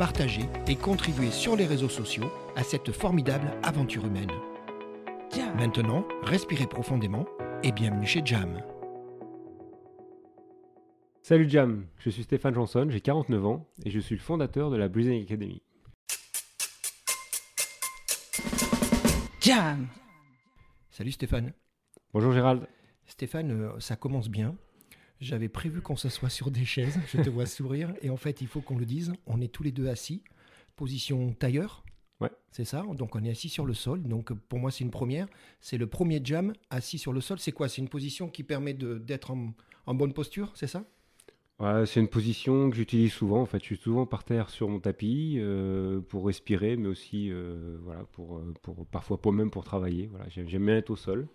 partagez et contribuez sur les réseaux sociaux à cette formidable aventure humaine. Maintenant, respirez profondément et bienvenue chez Jam. Salut Jam, je suis Stéphane Janson, j'ai 49 ans et je suis le fondateur de la Breathing Academy. Jam Salut Stéphane. Bonjour Gérald. Stéphane, euh, ça commence bien. J'avais prévu qu'on s'assoie sur des chaises, je te vois sourire, et en fait, il faut qu'on le dise, on est tous les deux assis, position tailleur. Ouais. C'est ça, donc on est assis sur le sol. Donc pour moi, c'est une première. C'est le premier jam assis sur le sol. C'est quoi? C'est une position qui permet d'être en, en bonne posture, c'est ça? Ouais, c'est une position que j'utilise souvent. En fait, je suis souvent par terre sur mon tapis euh, pour respirer, mais aussi euh, voilà pour, euh, pour parfois pour même pour travailler. Voilà, j'aime bien être au sol.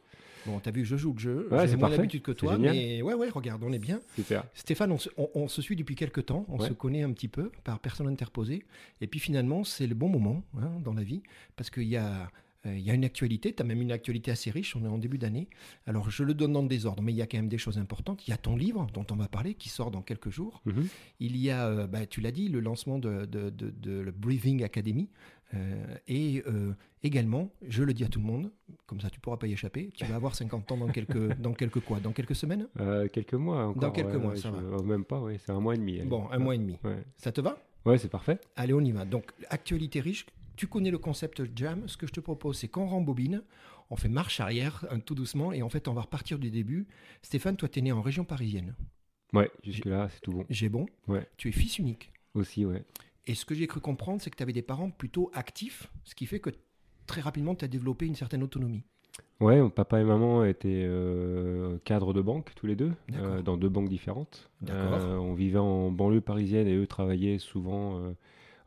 Bon, t'as vu, je joue le jeu. Ouais, J'ai moins l'habitude que toi, mais ouais, ouais, regarde, on est bien. Super. Stéphane, on se, on- on se suit depuis quelques temps, on Ouais. se connaît un petit peu par personne interposée. Et puis finalement, c'est le bon moment hein, dans la vie, parce qu'il y a, euh, il y a une actualité, tu as même une actualité assez riche, on est en début d'année. Alors je le donne dans le désordre, mais il y a quand même des choses importantes. Il y a ton livre dont on va parler, qui sort dans quelques jours. Mhm. Il y a, euh, bah, tu l'as dit, le lancement de, de, de- de la Breathing Academy. Euh, et euh, également, je le dis à tout le monde, comme ça tu pourras pas y échapper, tu vas avoir 50 ans dans quelques, dans quelques quoi Dans quelques semaines? Euh, quelques mois encore. Dans quelques ouais, mois, ça je- va. oh, Même pas, oui, c'est un mois et demi. allez. Bon, un mois et demi. Ouais, Ça te va? Ouais c'est parfait. Allez, on y va. Donc, actualité riche. Tu connais le concept Jam. Ce que je te propose, c'est qu'on rembobine, on fait marche arrière, tout doucement, et en fait, on va repartir du début. Stéphane, toi, tu es né en région parisienne. Ouais, jusque là c'est tout bon. J'ai bon. Ouais, Tu es fils unique. aussi ouais. Et ce que j'ai cru comprendre, c'est que tu avais des parents plutôt actifs, ce qui fait que très rapidement, tu as développé une certaine autonomie. Ouais, papa et maman étaient euh, cadres de banque tous les deux, euh, dans deux banques différentes. Euh, on vivait en banlieue parisienne et eux travaillaient souvent,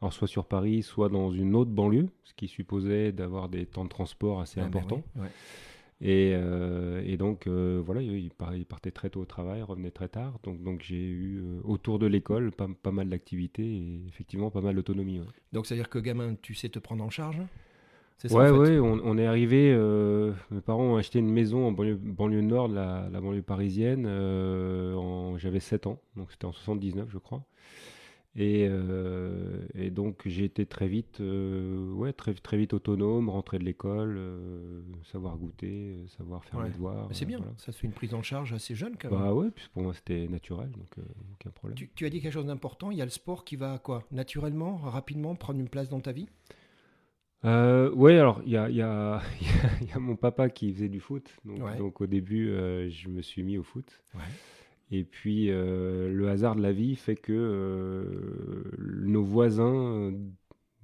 alors soit sur Paris, soit dans une autre banlieue, ce qui supposait d'avoir des temps de transport assez Ah, ben importants. oui, ouais. Et, euh, et donc euh, voilà, ils par- ils partaient très tôt au travail, revenaient très tard. Donc, donc j'ai eu euh, autour de l'école pas, pas mal d'activités et effectivement pas mal d'autonomie. ouais. Donc, c'est-à-dire que gamin, tu sais te prendre en charge? C'est ça, Ouais, en fait? ouais, on, on est arrivé. euh, mes parents ont acheté une maison en banlieue, banlieue nord, la, la banlieue parisienne. euh, en- J'avais 7 ans, donc c'était en 79, je crois. Et, euh, et donc j'ai été très vite, euh, ouais, très, très vite autonome, rentrer de l'école, euh, savoir goûter, savoir faire Ouais. mes devoirs. C'est bien, voilà. ça se fait une prise en charge assez jeune quand même. Bah ouais, puis pour moi c'était naturel, donc aucun problème. Tu, tu as dit quelque chose d'important, il y a le sport qui va quoi? Naturellement, rapidement prendre une place dans ta vie? Ouais, alors il y a, il y, a, il y a- il y a mon papa qui faisait du foot, donc, Ouais. donc au début je me suis mis au foot. Ouais. Et puis euh, le hasard de la vie fait que euh, nos voisins euh,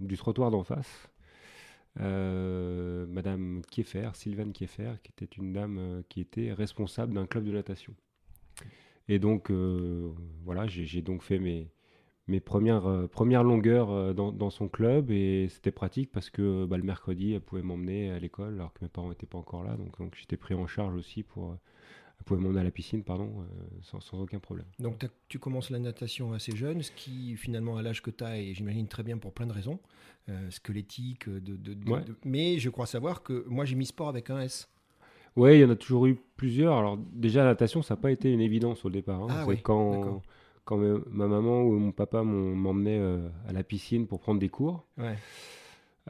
du trottoir d'en face, Madame Kieffer, Sylvane Kieffer, qui était une dame qui était responsable d'un club de natation. Et donc voilà, j'ai donc fait mes, mes premières, premières longueurs dans, dans son club et c'était pratique parce que bah, le mercredi, elle pouvait m'emmener à l'école alors que mes parents n'étaient pas encore là. Donc j'étais pris en charge aussi pour... pouvait m'emmener à la piscine, pardon, euh, sans, sans aucun problème. Donc tu commences la natation assez jeune, ce qui finalement à l'âge que tu as, et j'imagine très bien pour plein de raisons, euh, squelettique, de, de- de- Ouais. de- mais je crois savoir que moi j'ai mis sport avec un S. Ouais, il y en a toujours eu plusieurs. Alors déjà, la natation, ça n'a pas été une évidence au départ. hein. Ah oui, quand, ma maman ou mon papa m'emmenaient euh, à la piscine pour prendre des cours. Ouais.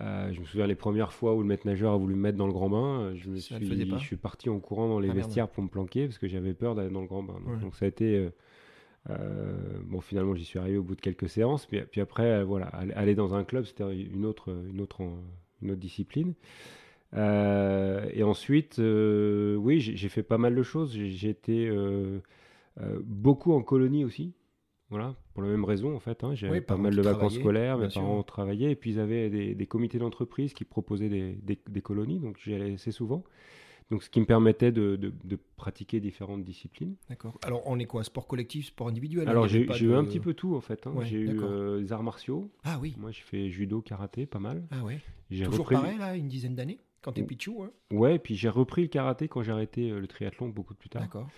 Euh, je me souviens les premières fois où le maître nageur a voulu me mettre dans le grand bain, euh, je me Ça suis, je suis parti en courant dans les Ah, merde. vestiaires pour me planquer parce que j'avais peur d'aller dans le grand bain. Donc, Ouais. donc ça a été euh, bon finalement j'y suis arrivé au bout de quelques séances, puis, puis après voilà aller, dans un club c'était une autre une autre en- une autre discipline. et ensuite, oui, j'ai fait pas mal de choses. J'ai été beaucoup en colonie aussi. Voilà, pour la même raison en fait. Hein. J'avais pas mal de vacances scolaires, mes parents travaillaient, et puis ils avaient des, comités d'entreprise qui proposaient des, des colonies, donc j'y allais assez souvent. Donc, ce qui me permettait de, de, pratiquer différentes disciplines. D'accord. Alors, on est quoi Sport collectif, sport individuel Alors, j'ai eu un petit peu tout, en fait. Hein. j'ai eu euh, les arts martiaux. Ah oui. Moi, j'ai fait judo, karaté, pas mal. Ah ouais. Toujours pareil, là, une dizaine d'années Quand t'es pichou hein Ouais, puis j'ai repris le karaté quand j'ai arrêté euh, le triathlon beaucoup plus tard. D'accord.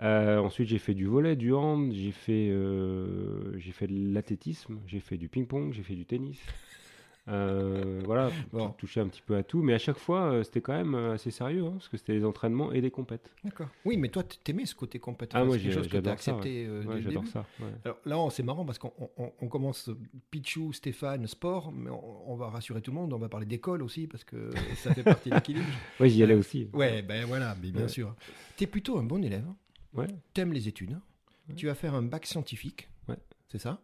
Euh, ensuite, j'ai fait du volet, du hand, j'ai fait, j'ai fait de l'athlétisme, j'ai fait du ping-pong, j'ai fait du tennis. Euh, voilà, bon. toucher un petit peu à tout, mais à chaque fois, euh, c'était quand même euh, assez sérieux, hein, parce que c'était des entraînements et des compètes. D'accord. Oui, mais toi, t'aimais ce côté compète. Ah, moi, j'adore ça. accepté j'adore ça. Alors là, c'est marrant parce qu'on on, commence Pichou, Stéphane, sport, mais on, va rassurer tout le monde, on va parler d'école aussi, parce que ça fait partie de l'équilibre. oui, j'y allais aussi. Ouais, ben voilà, mais bien sûr. T'es plutôt un bon élève. Ouais. T'aimes les études. Tu vas faire un bac scientifique. Ouais. C'est ça.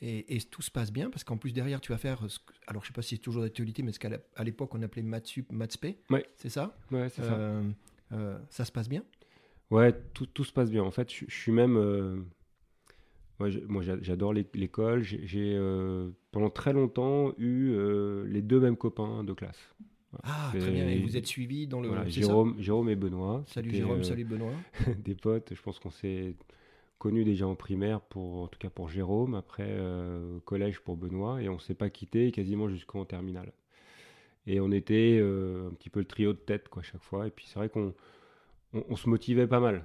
Et, tout se passe bien parce qu'en plus derrière tu vas faire, alors je sais pas si c'est toujours d'actualité, mais ce qu'à l'époque on appelait Matsup, Matspé, c'est ça Ouais, c'est ça. Euh, euh, ça se passe bien Ouais, tout, tout, se passe bien. En fait, je, suis même, euh, moi j'adore l'école. J'ai pendant très longtemps eu les deux mêmes copains de classe. Ah, très bien. Et vous êtes suivis dans le. Jérôme, Jérôme et Benoît. Salut Jérôme, salut Benoît. des potes. Je pense qu'on s'est connu déjà en primaire, pour, en tout cas pour Jérôme, après euh, collège pour Benoît, et on ne s'est pas quitté quasiment jusqu'en terminale. Et on était euh, un petit peu le trio de tête quoi, chaque fois. Et puis c'est vrai qu'on on, se motivait pas mal.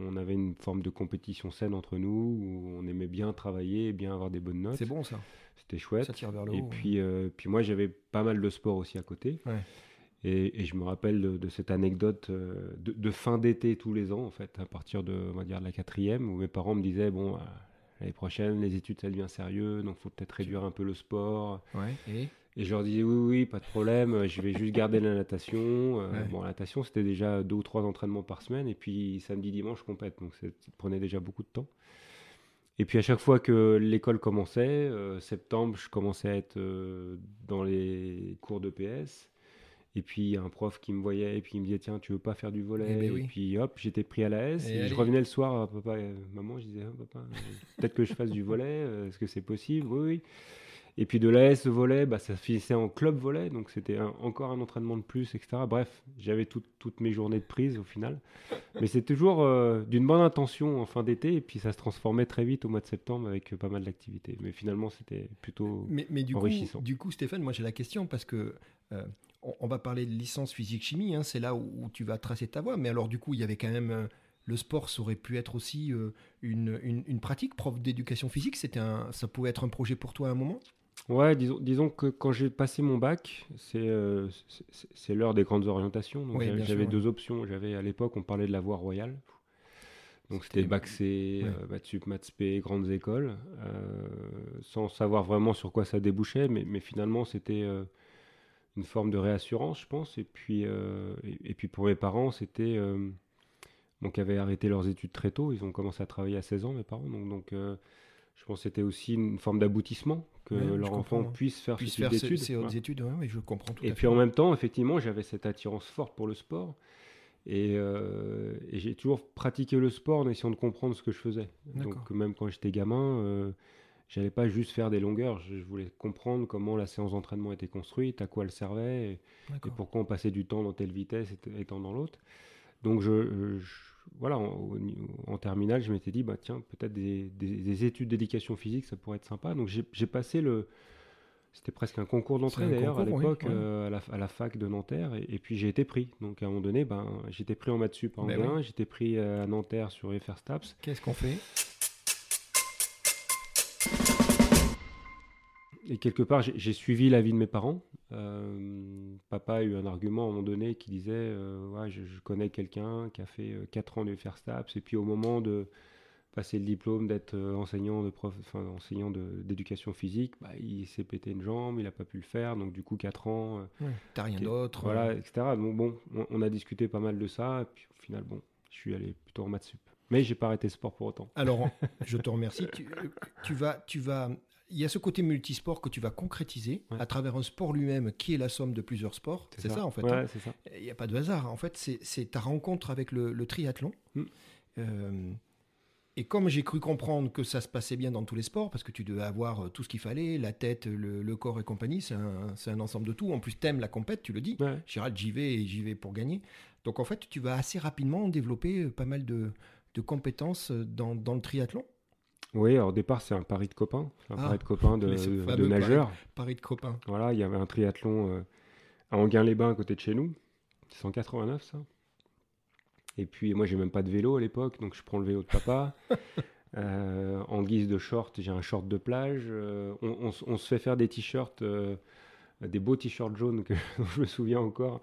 On avait une forme de compétition saine entre nous, où on aimait bien travailler, bien avoir des bonnes notes. C'est bon ça. C'était chouette. Ça tire vers le et puis, euh, puis moi j'avais pas mal de sport aussi à côté. Ouais. Et, je me rappelle de, cette anecdote euh, de, fin d'été tous les ans, en fait, à partir de, on va dire, la quatrième, où mes parents me disaient, bon, euh, l'année prochaine, les études, ça devient sérieux, donc il faut peut-être réduire un peu le sport. et, je leur disais, oui, oui, pas de problème, je vais juste garder la natation. Euh, bon, la natation, c'était déjà deux ou trois entraînements par semaine, et puis samedi, dimanche, compète, donc ça prenait déjà beaucoup de temps. Et puis à chaque fois que l'école commençait, septembre, je commençais à être dans les cours de PS. Et puis un prof qui me voyait et puis il me disait tiens tu veux pas faire du volet? Eh ben et, puis hop j'étais pris à la S. Et, je revenais le soir à papa euh, maman je disais oh, papa euh, peut-être que je fasse du volet euh, est-ce que c'est possible? Oui oui et puis de la S volet bah, ça finissait en club volet donc c'était encore un entraînement de plus etc bref j'avais toutes mes journées de prise au final mais c'est toujours d'une bonne intention en fin d'été et puis ça se transformait très vite au mois de septembre avec pas mal d'activités mais finalement c'était plutôt mais, mais du enrichissant coup, du coup Stéphane moi j'ai la question parce que on, va parler de licence physique-chimie, hein, c'est là où, tu vas tracer ta voie. Mais alors, du coup, il y avait quand même. Euh, le sport, ça aurait pu être aussi euh, une, pratique, prof d'éducation physique. C'était un, ça pouvait être un projet pour toi à un moment? Ouais, disons, que quand j'ai passé mon bac, c'est euh, l'heure des grandes orientations. j'avais deux options. J'avais à l'époque, on parlait de la voie royale. Donc c'était bac C, ouais. sup, maths P, grandes écoles, sans savoir vraiment sur quoi ça débouchait, mais, mais finalement c'était une forme de réassurance, je pense. Et puis, euh, et, puis pour mes parents, c'était. Euh, qui avaient arrêté leurs études très tôt. Ils ont commencé à travailler à 16 ans, mes parents. Donc, donc euh, je pense que c'était aussi une forme d'aboutissement que leur enfant puisse faire puisse faire études. Ses, autres études, oui, je comprends tout Et puis en même temps, effectivement, j'avais cette attirance forte pour le sport. Et, et j'ai toujours pratiqué le sport en essayant de comprendre ce que je faisais. Donc même quand j'étais gamin, j'allais pas juste faire des longueurs, je, voulais comprendre comment la séance d'entraînement était construite, à quoi elle servait, et, pourquoi on passait du temps dans telle vitesse et, temps dans l'autre. Donc je, voilà, en, en, terminale, je m'étais dit, bah tiens, peut-être des, études d'éducation physique, ça pourrait être sympa. Donc j'ai passé le, c'était presque un concours d'entrée d'ailleurs à l'époque euh, à, la, fac de Nanterre et, puis j'ai été pris. Donc à un moment donné, ben, j'étais pris en maths sup en ben j'étais pris euh, à Nanterre sur FR Staps. Qu'est-ce qu'on fait? Et quelque part, j'ai suivi l'avis de mes parents. Euh, papa a eu un argument à un moment donné qui disait euh, ouais, je, connais quelqu'un qui a fait 4 euh, ans de faire STAPS, et puis au moment de passer le diplôme d'être enseignant de prof, enfin, enseignant d'éducation physique, bah, il s'est pété une jambe, il n'a pas pu le faire, donc du coup 4 ans. T'as rien d'autre. Voilà, etc. Donc bon, on, a discuté pas mal de ça, et puis au final, bon, je suis allé plutôt en maths sup. Mais j'ai pas arrêté sport pour autant. Alors, je te remercie. tu, vas, tu vas il y a ce côté multisport que tu vas concrétiser à travers un sport lui-même qui est la somme de plusieurs sports. C'est ça. en fait. Hein. Il n'y a pas de hasard. En fait, c'est ta rencontre avec le, triathlon. Mm. Euh, et comme j'ai cru comprendre que ça se passait bien dans tous les sports, parce que tu devais avoir euh, tout ce qu'il fallait, la tête, le, corps et compagnie, c'est un, ensemble de tout. En plus, t'aimes la compète, tu le dis. Gérald, j'y vais et j'y vais pour gagner. Donc en fait, tu vas assez rapidement développer euh, pas mal de, compétences dans, le triathlon. Oui, alors au départ, c'est un pari de copains. Un ah, pari de copains de, de nageurs. Pari, de copains. Voilà, il y avait un triathlon euh, à Anguin-les-Bains à côté de chez nous. 189, ça. Et puis, moi, j'ai même pas de vélo à l'époque, donc je prends le vélo de papa. Euh, en guise de short, j'ai un short de plage. Euh, on, se fait faire des t-shirts, des beaux t-shirts jaunes que je me souviens encore,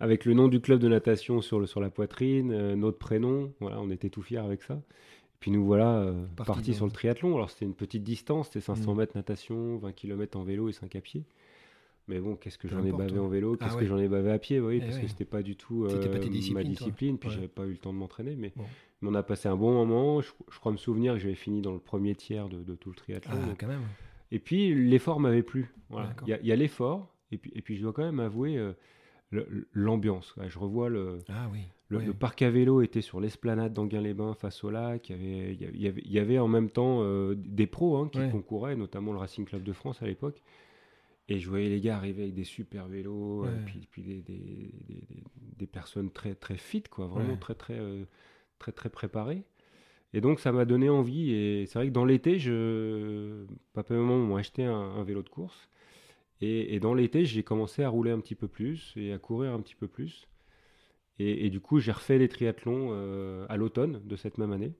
avec le nom du club de natation sur, le, sur la poitrine, notre prénom. Voilà, on était tout fiers avec ça. Puis nous voilà euh, partis sur le triathlon. Alors c'était une petite distance, c'était 500 mm. mètres natation, 20 km en vélo et 5 à pied. Mais bon, qu'est-ce que j'en ai bavé en vélo, ah qu'est-ce que j'en ai bavé à pied, oui, eh parce que c'était pas du tout euh, ma discipline, puis j'avais pas eu le temps de m'entraîner. Mais, on a passé un bon moment. Je, crois me souvenir que j'avais fini dans le premier tiers de, tout le triathlon. Ah, quand même. Et puis l'effort m'avait plu. Il y a, l'effort, et puis, et puis je dois quand même avouer euh, l'ambiance. je revois le, ah, oui. Le, parc à vélo était sur l'esplanade d'Anguin-les-Bains face au lac. Il y avait, il y avait, en même temps euh, des pros hein, qui concouraient, notamment le Racing Club de France à l'époque. Et je voyais les gars arriver avec des super vélos, et euh, puis, puis des, des, des, personnes très, très fit, quoi, vraiment très, très, euh, très, très préparées. Et donc ça m'a donné envie. Et c'est vrai que dans l'été, je... papa et maman m'ont acheté un, vélo de course. Et, dans l'été, j'ai commencé à rouler un petit peu plus et à courir un petit peu plus. Et, du coup, j'ai refait les triathlons euh, à l'automne de cette même année.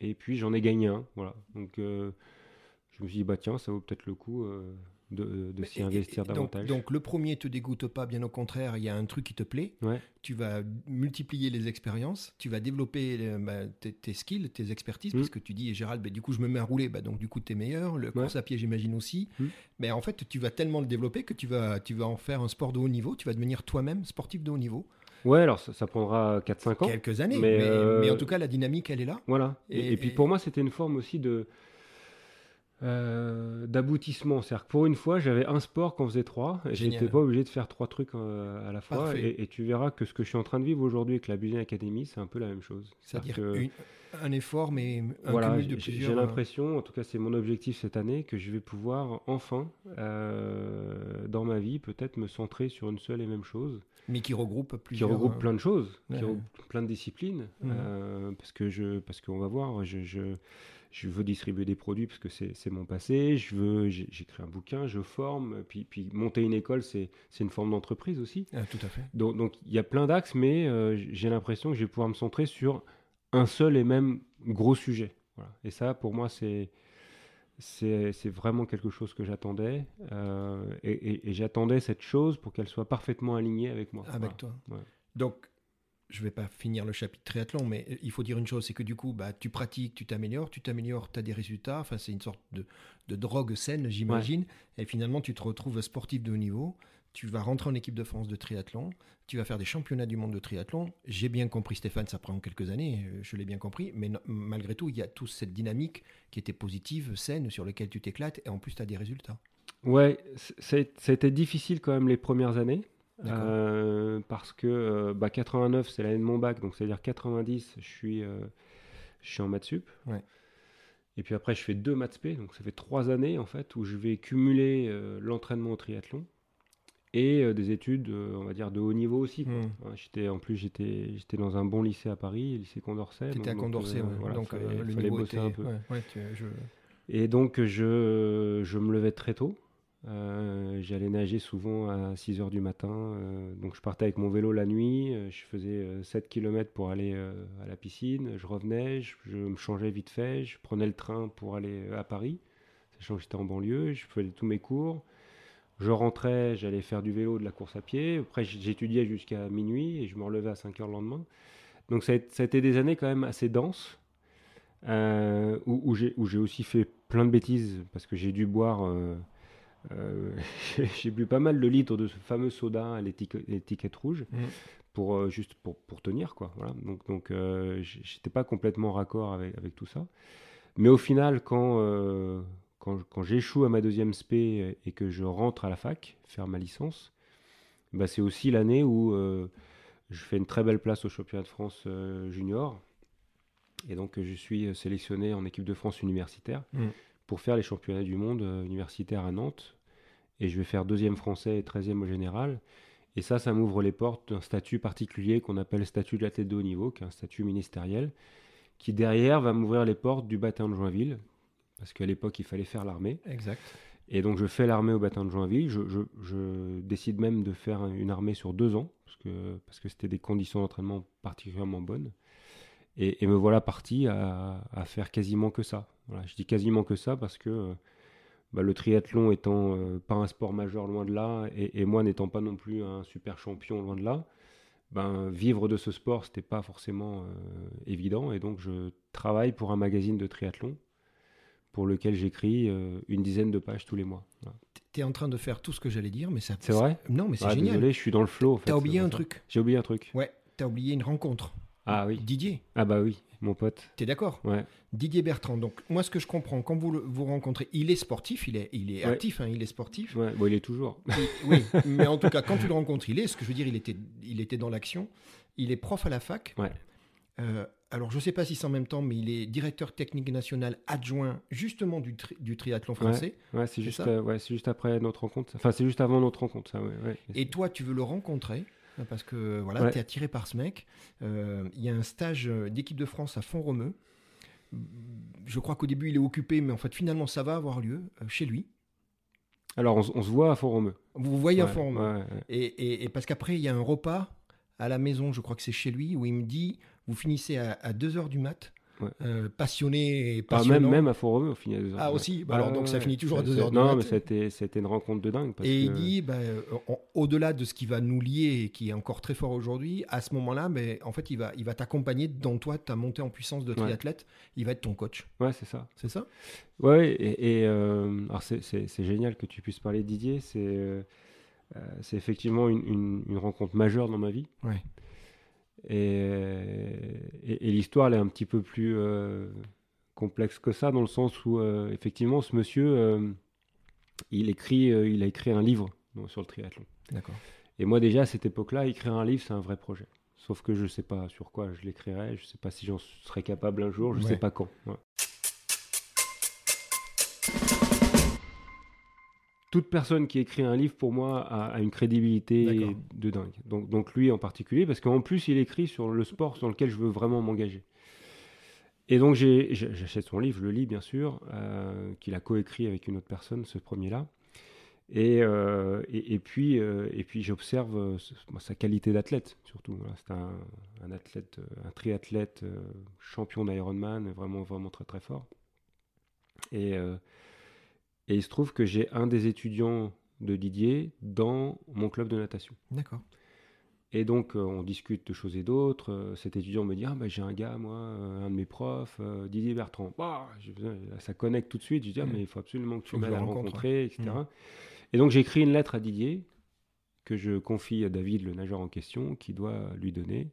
Et puis, j'en ai gagné un. Voilà. Donc, euh, je me suis dit, bah tiens, ça vaut peut-être le coup euh, de, de s'y investir davantage. Donc, le premier te dégoûte pas, bien au contraire, il y a un truc qui te plaît. Tu vas multiplier les expériences, tu vas développer bah, tes, skills, tes expertises, parce mm. puisque tu dis, Gérald, bah, du coup, je me mets à rouler, bah, donc du coup, tu es meilleur. Le course à pied, j'imagine aussi. Mm. Mais en fait, tu vas tellement le développer que tu vas, tu vas en faire un sport de haut niveau, tu vas devenir toi-même sportif de haut niveau. Ouais, alors ça, prendra 4-5 ans. Quelques années, mais, mais, en euh, tout cas, la dynamique, elle est là. Voilà. Et, puis pour moi, c'était une forme aussi de. Euh, d'aboutissement. C'est-à-dire que pour une fois, j'avais un sport qu'on faisait trois. Et j'étais pas obligé de faire trois trucs euh, à la fois. Et, tu verras que ce que je suis en train de vivre aujourd'hui avec la Business Academy, c'est un peu la même chose. C'est-à-dire un effort, mais un voilà, de plusieurs... J'ai l'impression, en tout cas c'est mon objectif cette année, que je vais pouvoir enfin, dans ma vie, peut-être me centrer sur une seule et même chose. Mais qui regroupe plusieurs... Qui regroupe plein de choses, qui regroupe plein de disciplines. Euh, parce que je, parce qu'on va voir, je, je, je, veux distribuer des produits parce que c'est mon passé. Je veux, j'écris un bouquin, je forme. Puis, puis monter une école, c'est une forme d'entreprise aussi. Ah, tout à fait. Donc, donc il y a plein d'axes, mais euh, j'ai l'impression que je vais pouvoir me centrer sur un seul et même gros sujet. Voilà. Et ça, pour moi, c'est c'est vraiment quelque chose que j'attendais. Euh, et, j'attendais cette chose pour qu'elle soit parfaitement alignée avec moi. Avec toi. Donc, je ne vais pas finir le chapitre triathlon, mais il faut dire une chose, c'est que du coup, bah, tu pratiques, tu t'améliores, tu t'améliores, tu as des résultats. Enfin, c'est une sorte de, de drogue saine, j'imagine. Et finalement, tu te retrouves sportif de haut niveau tu vas rentrer en équipe de France de triathlon, tu vas faire des championnats du monde de triathlon. J'ai bien compris, Stéphane, ça prend quelques années, euh, je l'ai bien compris, mais malgré tout, il y a toute cette dynamique qui était positive, saine, sur laquelle tu t'éclates, et en plus, tu as des résultats. Ouais, ça a été difficile quand même les premières années. Euh, parce que 89, euh, bah, c'est l'année de mon bac, donc c'est-à-dire 90, je suis, je suis en maths sup. Et puis après, je fais deux maths P, donc ça fait trois années en fait où je vais cumuler l'entraînement au triathlon et euh, des études, euh, on va dire, de haut niveau aussi. Hmm. j'étais, en plus, j'étais, j'étais dans un bon lycée à Paris, lycée Condorcet. Tu étais à Condorcet, euh, donc le fallait bosser un peu. Et donc, je, je me levais très tôt. J'allais nager souvent à 6 h du matin. donc, je partais avec mon vélo la nuit. je faisais 7 km pour aller à la piscine. Je revenais, je, me changeais vite fait. Je prenais le train pour aller à Paris, sachant que j'étais en banlieue. Je faisais tous mes cours. Je rentrais, j'allais faire du vélo, de la course à pied. Après, j'étudiais jusqu'à minuit et je me relevais à 5 heures le lendemain. Donc, ça a, été des années quand même assez denses euh, où, où j'ai aussi fait plein de bêtises parce que j'ai dû boire. Euh, euh, j'ai bu pas mal de litres de ce fameux soda à l'étiquette rouge mmh. pour juste pour, pour, tenir quoi. Voilà. Donc donc j'étais pas complètement raccord avec, avec tout ça. Mais au final, quand quand, j'échoue à ma deuxième spé et que je rentre à la fac, faire ma licence, bah, c'est aussi l'année où je fais une très belle place au championnat de France junior. Et donc, je suis sélectionné en équipe de France universitaire mm. Pour faire les championnats du monde universitaires à Nantes. Et je vais faire deuxième français et treizième au général. Et ça, ça m'ouvre les portes d'un statut particulier qu'on appelle statut de l'athlète de haut niveau, qui est un statut ministériel, qui derrière va m'ouvrir les portes du bataillon de Joinville, parce qu'à l'époque, il fallait faire l'armée. Exact. Et donc, je fais l'armée au bataillon de Joinville. Je, décide même de faire une armée sur deux ans, parce que parce que c'était des conditions d'entraînement particulièrement bonnes. Et, me voilà parti à, faire quasiment que ça. Voilà, je dis quasiment que ça parce que bah, le triathlon étant euh, pas un sport majeur loin de là, et, moi n'étant pas non plus un super champion loin de là, ben, vivre de ce sport, c'était pas forcément euh, évident. Et donc, je travaille pour un magazine de triathlon pour lequel j'écris euh, une dizaine de pages tous les mois. Tu es en train de faire tout ce que j'allais dire, mais ça. C'est vrai? Non, mais c'est ah, génial. Désolé, je suis dans le flow. En fait, as oublié un truc? J'ai oublié un truc. Ouais, tu as oublié une rencontre. Ah oui. Didier. Ah bah oui, mon pote. Tu es d'accord Ouais. Didier Bertrand. Donc moi, ce que je comprends, quand vous vous rencontrez, il est sportif, il est, il est actif, hein, il est sportif. Ouais, bon, il est toujours. oui, mais en tout cas, quand tu le rencontres, il est. Ce que je veux dire, il était, il était dans l'action. Il est prof à la fac. Ouais. Euh, alors, je ne sais pas si c'est en même temps, mais il est directeur technique national adjoint justement du, du triathlon français. Ouais, c'est juste, euh, ouais, juste après notre rencontre. Enfin, c'est juste avant notre rencontre, ça. Et toi, tu veux le rencontrer parce que voilà, tu es attiré par ce mec. Euh, il y a un stage d'équipe de France à Font-Romeu. Je crois qu'au début, il est occupé, mais en fait, finalement, ça va avoir lieu chez lui. Alors, on, se voit à Font-Romeu. Vous vous voyez à Font-Romeu. Et, et, parce qu'après, il y a un repas à la maison, je crois que c'est chez lui, où il me dit vous finissez à, 2h du mat. Euh, passionné et passionnant. même, même à Fort-Romeu, au final. Ah, aussi bah, Alors, donc, ça finit toujours à 2h du mat. Non, mais c'était une rencontre de dingue. et il dit, bah, euh, au-delà de ce qui va nous lier et qui est encore très fort aujourd'hui, à ce moment-là, mais en fait, il va il va t'accompagner dans toi, ta montée en puissance de triathlète. Il va être ton coach. Ouais, c'est ça. C'est ça? Ouais, et, euh, alors c'est génial que tu puisses parler Didier. C'est c'est effectivement une, une, rencontre majeure dans ma vie. Ouais. Et, l'histoire, elle est un petit peu plus euh, complexe que ça, dans le sens où, euh, effectivement, ce monsieur, euh, il, écrit, il a écrit un livre sur le triathlon. D'accord. Et moi, déjà, à cette époque-là, écrire un livre, c'est un vrai projet. Sauf que je ne sais pas sur quoi je l'écrirai, je ne sais pas si j'en serai capable un jour, je ne sais pas quand toute personne qui écrit un livre, pour moi, a, une crédibilité de dingue. Donc, donc, lui en particulier, parce qu'en plus, il écrit sur le sport sur lequel je veux vraiment m'engager. Et donc, j'achète son livre, je le lis, bien sûr, euh, qu'il a coécrit avec une autre personne, ce premier-là. Et, euh, et, puis, euh, et puis j'observe sa qualité d'athlète, surtout. C'est un, un, athlète, un triathlète champion d'Ironman, vraiment, vraiment très, très fort. Et et il se trouve que j'ai un des étudiants de Didier dans mon club de natation. D'accord. Et donc, euh, on discute de choses et d'autres. Euh, cet étudiant me dit Ah, bah, j'ai un gars, moi, euh, un de mes profs, Didier Bertrand. Bah, ça connecte tout de suite. Je dis ah, mais il faut absolument que tu m'aides à rencontrer, etc. Mm. Et donc, j'écris une lettre à Didier que je confie à David, le nageur en question, qui doit lui donner.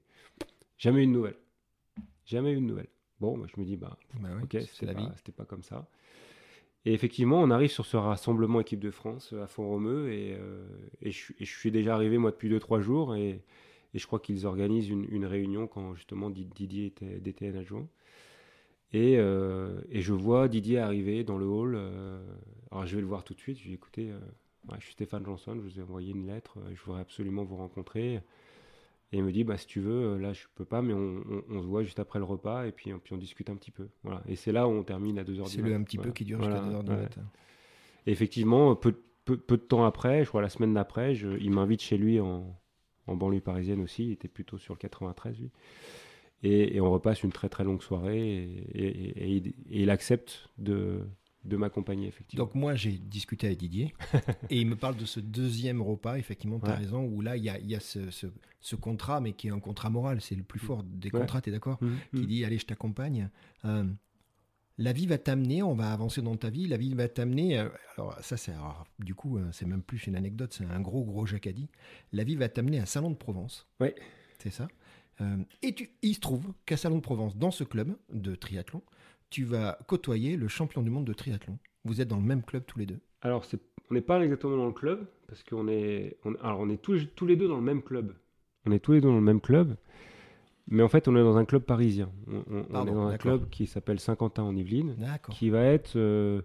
Jamais une nouvelle. Jamais une nouvelle. Bon, moi, je me dis Bah, bah ok, c'était pas, pas comme ça. Et effectivement, on arrive sur ce rassemblement équipe de France euh, à Font-Romeu et, euh, et, je, suis déjà arrivé moi depuis 2-3 jours et, je crois qu'ils organisent une, réunion quand justement Didier était DTN adjoint. Et, euh, et, je vois Didier arriver dans le hall. alors je vais le voir tout de suite. Je lui ai écouté, je suis Stéphane Johnson, je vous ai envoyé une lettre, je voudrais absolument vous rencontrer. Et il me dit, bah, si tu veux, euh, là, je peux pas, mais on, on, se voit juste après le repas et puis, puis on discute un petit peu. Voilà. Et c'est là où on termine à 2h du matin. C'est le un petit peu qui dure jusqu'à 2h du matin. Et effectivement, peu, peu, peu, de temps après, je crois la semaine d'après, il m'invite chez lui en, en, banlieue parisienne aussi. Il était plutôt sur le 93, lui. Et, et on repasse une très très longue soirée et, et, et il accepte de, de m'accompagner, effectivement. Donc moi, j'ai discuté avec Didier et il me parle de ce deuxième repas, effectivement, tu as raison, où là, il y a, y a ce, ce, contrat, mais qui est un contrat moral, c'est le plus fort des contrats, tu es d'accord mmh, Qui mmh. dit, allez, je t'accompagne. Euh, la vie va t'amener, on va avancer dans ta vie, la vie va t'amener, euh, alors ça c'est, du coup, euh, c'est même plus une anecdote, c'est un gros, gros jacadi. La vie va t'amener à Salon de Provence. Oui. C'est ça. et tu, il se trouve qu'à Salon de Provence, dans ce club de triathlon, tu vas côtoyer le champion du monde de triathlon. Vous êtes dans le même club tous les deux Alors, on n'est pas exactement dans le club, parce qu'on est, alors on est tous, tous les deux dans le même club. On est tous les deux dans le même club, mais en fait, on est dans un club parisien. On, est dans un club qui s'appelle Saint-Quentin en Yvelines, qui va être euh,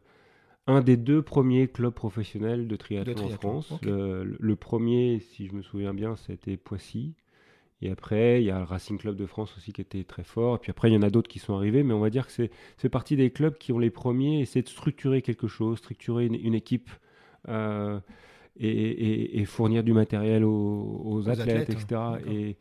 un des deux premiers clubs professionnels de triathlon, en France. Le, premier, si je me souviens bien, c'était Poissy. Et après, il y a le Racing Club de France aussi qui était très fort. Et puis après, il y en a d'autres qui sont arrivés. Mais on va dire que c'est, c'est partie des clubs qui ont les premiers essayé de structurer quelque chose, structurer une, équipe euh, et, fournir du matériel aux, athlètes, etc. Et,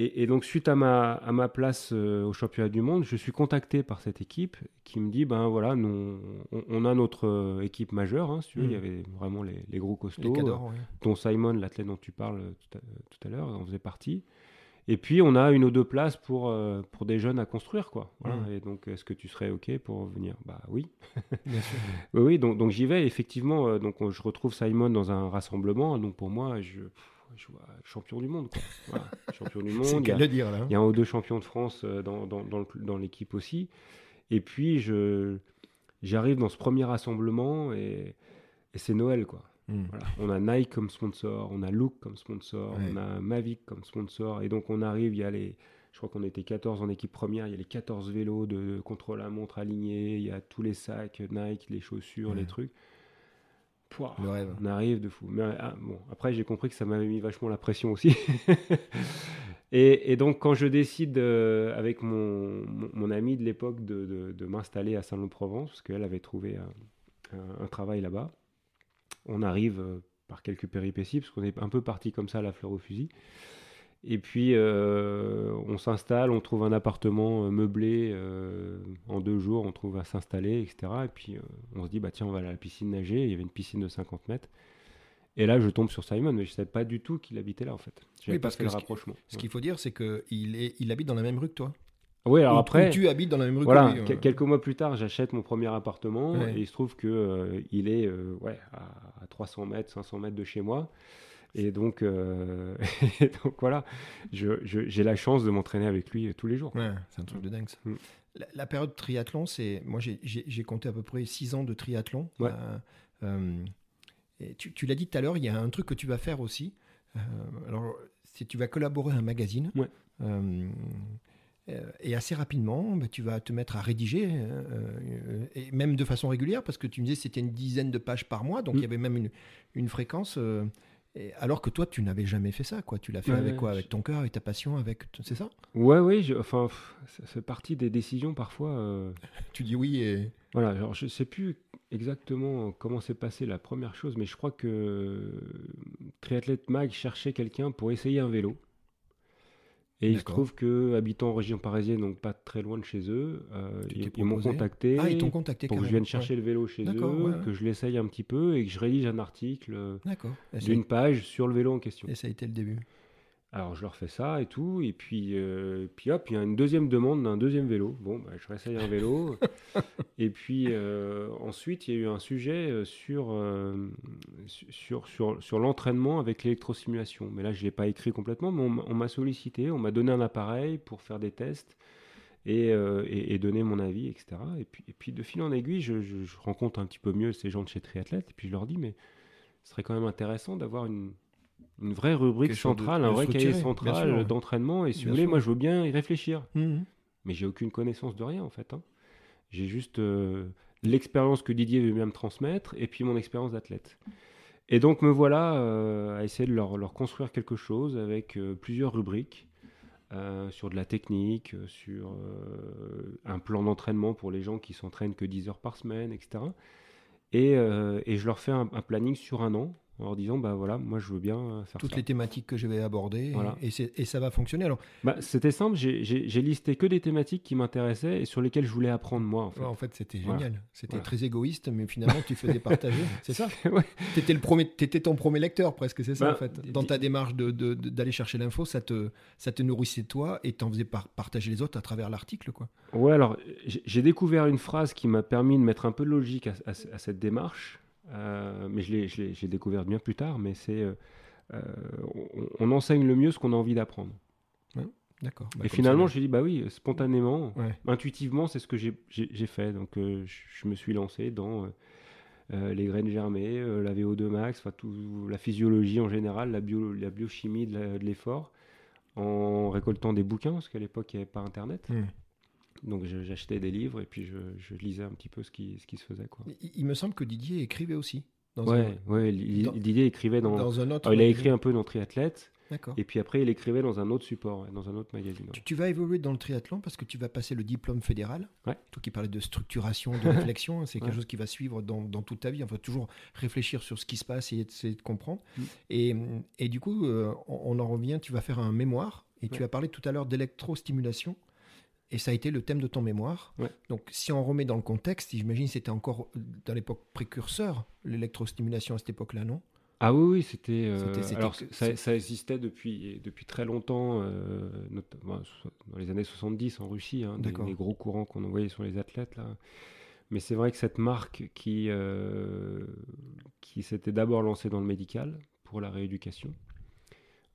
et, donc, suite à ma, à ma place euh, au championnat du monde, je suis contacté par cette équipe qui me dit ben voilà, nous, on, a notre euh, équipe majeure. Hein, il y hmm. avait vraiment les, les gros costauds, les dont Simon, l'athlète dont tu parles tout à, tout à l'heure, en faisait partie. Et puis, on a une ou deux places pour, euh, pour des jeunes à construire. Quoi. Hmm. Et donc, est-ce que tu serais OK pour venir? Bah oui. Bien sûr. oui, donc, donc j'y vais. Effectivement, donc, je retrouve Simon dans un rassemblement. Donc, pour moi, je champion du monde. Quoi. champion du monde. Il y, a, le dire, là. il y a un ou deux champions de France euh, dans, dans, dans l'équipe aussi. Et puis, je, j'arrive dans ce premier rassemblement et, et c'est Noël. quoi. Hmm. Voilà. On a Nike comme sponsor, on a Look comme sponsor, on a Mavic comme sponsor. Et donc, on arrive, il y a les. Je crois qu'on était 14 en équipe première, il y a les 14 vélos de contrôle à montre alignés, il y a tous les sacs Nike, les chaussures, les trucs. On arrive de fou. Mais ah, bon, après, j'ai compris que ça m'avait mis vachement la pression aussi. et, donc, quand je décide euh, avec mon, mon, ami de l'époque de, de, m'installer à Saint-Lô-Provence, parce qu'elle avait trouvé un, travail là-bas, on arrive euh, par quelques péripéties, parce qu'on est un peu parti comme ça à la fleur au fusil. Et puis, euh, on s'installe, on trouve un appartement euh, meublé euh, en deux jours, on trouve à s'installer, etc. Et puis, on se dit, bah tiens, on va à la piscine nager. Il y avait une piscine de 50 mètres. Et là, je tombe sur Simon, mais je ne savais pas du tout qu'il habitait là, en fait. Oui, parce que le rapprochement. Ce qu'il faut dire, c'est qu'il il habite dans la même rue que toi. Oui, alors après. tu habites dans la même rue voilà, que lui. Quelques mois plus tard, j'achète mon premier appartement et il se trouve qu'il il est ouais, à 300 mètres, 500 mètres de chez moi. Et donc, euh, donc voilà, j'ai la chance de m'entraîner avec lui tous les jours. c'est un truc de dingue. Ça. Mm. La, période triathlon, c'est. Moi, j'ai compté à peu près 6 ans de triathlon. Euh, euh, et tu, tu l'as dit tout à l'heure, il y a un truc que tu vas faire aussi. alors, si tu vas collaborer à un magazine. et assez rapidement, bah, tu vas te mettre à rédiger, et même de façon régulière, parce que tu me disais que c'était une dizaine de pages par mois, donc mm. il y avait même une, une fréquence alors que toi, tu n'avais jamais fait ça, quoi. Tu l'as fait avec quoi? Avec ton cœur, avec ta passion, avec. C'est ça? Ouais, oui. enfin, ça fait partie des décisions parfois. Euh. tu dis oui et. Voilà. Alors, je sais plus exactement comment s'est passé la première chose, mais je crois que Triathlète Mag cherchait quelqu'un pour essayer un vélo. Et il se trouve que, habitant en région parisienne, donc pas très loin de chez eux, euh, ils, m'ont contacté, ah, ils contacté pour que je vienne chercher le vélo chez eux, que je l'essaye un petit peu et que je rédige un article d'une page sur le vélo en question. Et ça a été le début. Alors je leur fais ça et tout, et puis, euh, puis hop, il y a une deuxième demande d'un deuxième vélo. Bon, bah, je réessaye un vélo. et puis euh, ensuite, il y a eu un sujet euh, sur, sur, sur, sur l'entraînement avec l'électrosimulation. Mais là, je ne l'ai pas écrit complètement, mais on, m'a sollicité, on m'a donné un appareil pour faire des tests et, et, donner mon avis, etc. Et puis, et puis de fil en aiguille, je, je, je rencontre un petit peu mieux ces gens de chez Triathlète, et puis je leur dis, mais ce serait quand même intéressant d'avoir une une vraie rubrique centrale, un vrai cahier central d'entraînement. Et si vous voulez, moi, je veux bien y réfléchir. Mmh. Mais j'ai aucune connaissance de rien, en fait. Hein. J'ai juste euh, l'expérience que Didier veut bien me transmettre et puis mon expérience d'athlète. Et donc, me voilà euh, à essayer de leur, leur, construire quelque chose avec euh, plusieurs rubriques. sur de la technique, sur un plan d'entraînement pour les gens qui s'entraînent que 10 heures par semaine, etc. Et, et je leur fais un, un planning sur un an, en leur disant bah voilà moi je veux bien euh, faire toutes les thématiques que je vais aborder et, et, ça va fonctionner. Alors bah, c'était simple j'ai listé que des thématiques qui m'intéressaient et sur lesquelles je voulais apprendre moi en fait, en fait c'était génial. C'était très égoïste mais finalement tu faisais partager c'est ça ouais. t'étais le premier étais ton premier lecteur presque c'est ça bah, en fait. Dans ta démarche d'aller de, de, chercher l'info ça te ça te nourrissait toi et t'en faisais partager les autres à travers l'article quoi. Ouais alors j'ai découvert une phrase qui m'a permis de mettre un peu de logique à cette démarche mais je l'ai découvert bien plus tard, mais c'est euh, euh, on, enseigne le mieux ce qu'on a envie d'apprendre. D'accord. Bah, et finalement, j'ai dit, bah oui, spontanément, Ouais. intuitivement, c'est ce que j'ai- fait. Donc, euh, je je me suis lancé dans euh, euh, les graines germées, euh, la VO2 max, tout, la physiologie en général, la, bio, la biochimie de l'effort, en récoltant des bouquins, parce qu'à l'époque, il n'y avait pas Internet. Hmm. Donc, j'achetais des livres et puis je, je lisais un petit peu ce qui, ce qui se faisait. Quoi. Il, il me semble que Didier écrivait aussi. Dans Ouais, ouais, Li- dans- Didier écrivait dans. dans un autre. Alors, il a écrit un peu dans Triathlète, D'accord. et puis après, il écrivait dans un autre support, dans un autre magazine. Tu, tu vas évoluer dans le triathlon parce que tu vas passer le diplôme fédéral. Ouais. Toi qui parlais de structuration, de réflexion, hein, c'est quelque Ouais. chose qui va suivre dans, dans toute ta vie. On va toujours réfléchir sur ce qui se passe et essayer de comprendre. Mm. Et, et du coup, euh, on, on en revient, tu vas faire un mémoire et tu as parlé tout à l'heure d'électrostimulation. Et ça a été le thème de ton mémoire. Ouais. Donc, si on remet dans le contexte, j'imagine que c'était encore dans l'époque précurseur, l'électrostimulation à cette époque-là, non? Ah oui, oui, c'était. euh, alors, ça, existait depuis, depuis très longtemps, euh, notamment dans les années 70 en Russie, hein, des, des gros courants qu'on envoyait sur les athlètes. Là. Mais c'est vrai que cette marque qui, euh, qui s'était d'abord lancée dans le médical pour la rééducation,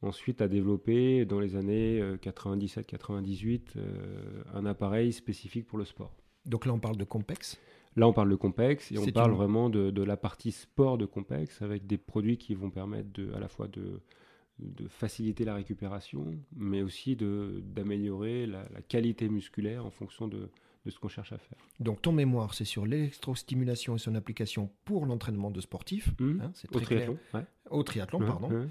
ensuite a développé dans les années 97-98 euh, un appareil spécifique pour le sport. Donc là, on parle de Compex? Là, on parle de Compex et on parle une- vraiment de, de la partie sport de Compex avec des produits qui vont permettre de, à la fois de, de faciliter la récupération, mais aussi d'améliorer la, la qualité musculaire en fonction de, de ce qu'on cherche à faire. Donc ton mémoire, c'est sur l'électrostimulation et son application pour l'entraînement de sportifs. Hum, hein, c'est Au très clair. triathlon, ouais. Au triathlon, Ouais, pardon. ouais.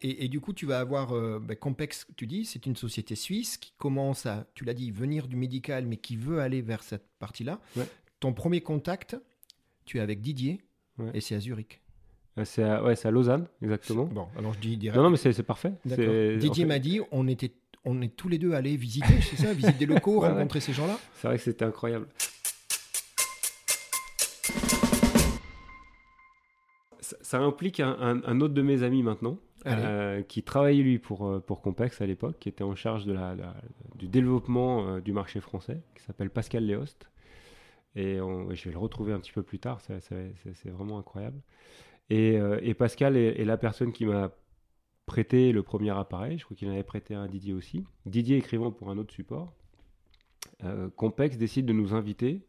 Et, et du coup, tu vas avoir euh, ben, Compex, tu dis, c'est une société suisse qui commence à, tu l'as dit, venir du médical, mais qui veut aller vers cette partie-là. Ouais. Ton premier contact, tu es avec Didier, Ouais. et c'est à Zurich. Euh, C'est à, ouais, à Lausanne, exactement. Bon, alors je dis direct. Non, non, mais c'est parfait. Didier m'a dit, on était, on est tous les deux allés visiter, c'est ça, visiter des locaux, Ouais, rencontrer ces gens-là. C'est vrai que c'était incroyable. Ça, ça implique un, un- un autre de mes amis maintenant. Euh, qui travaillait lui pour, euh, pour Compex à l'époque, qui était en charge du développement euh, du marché français, qui s'appelle Pascal Léost. Et on- je vais le retrouver un petit peu plus tard, c'est vraiment incroyable. Et, et Pascal est, la personne qui m'a prêté le premier appareil, je crois qu'il en avait prêté un à Didier aussi. Didier écrivant pour un autre support. Compex décide de nous inviter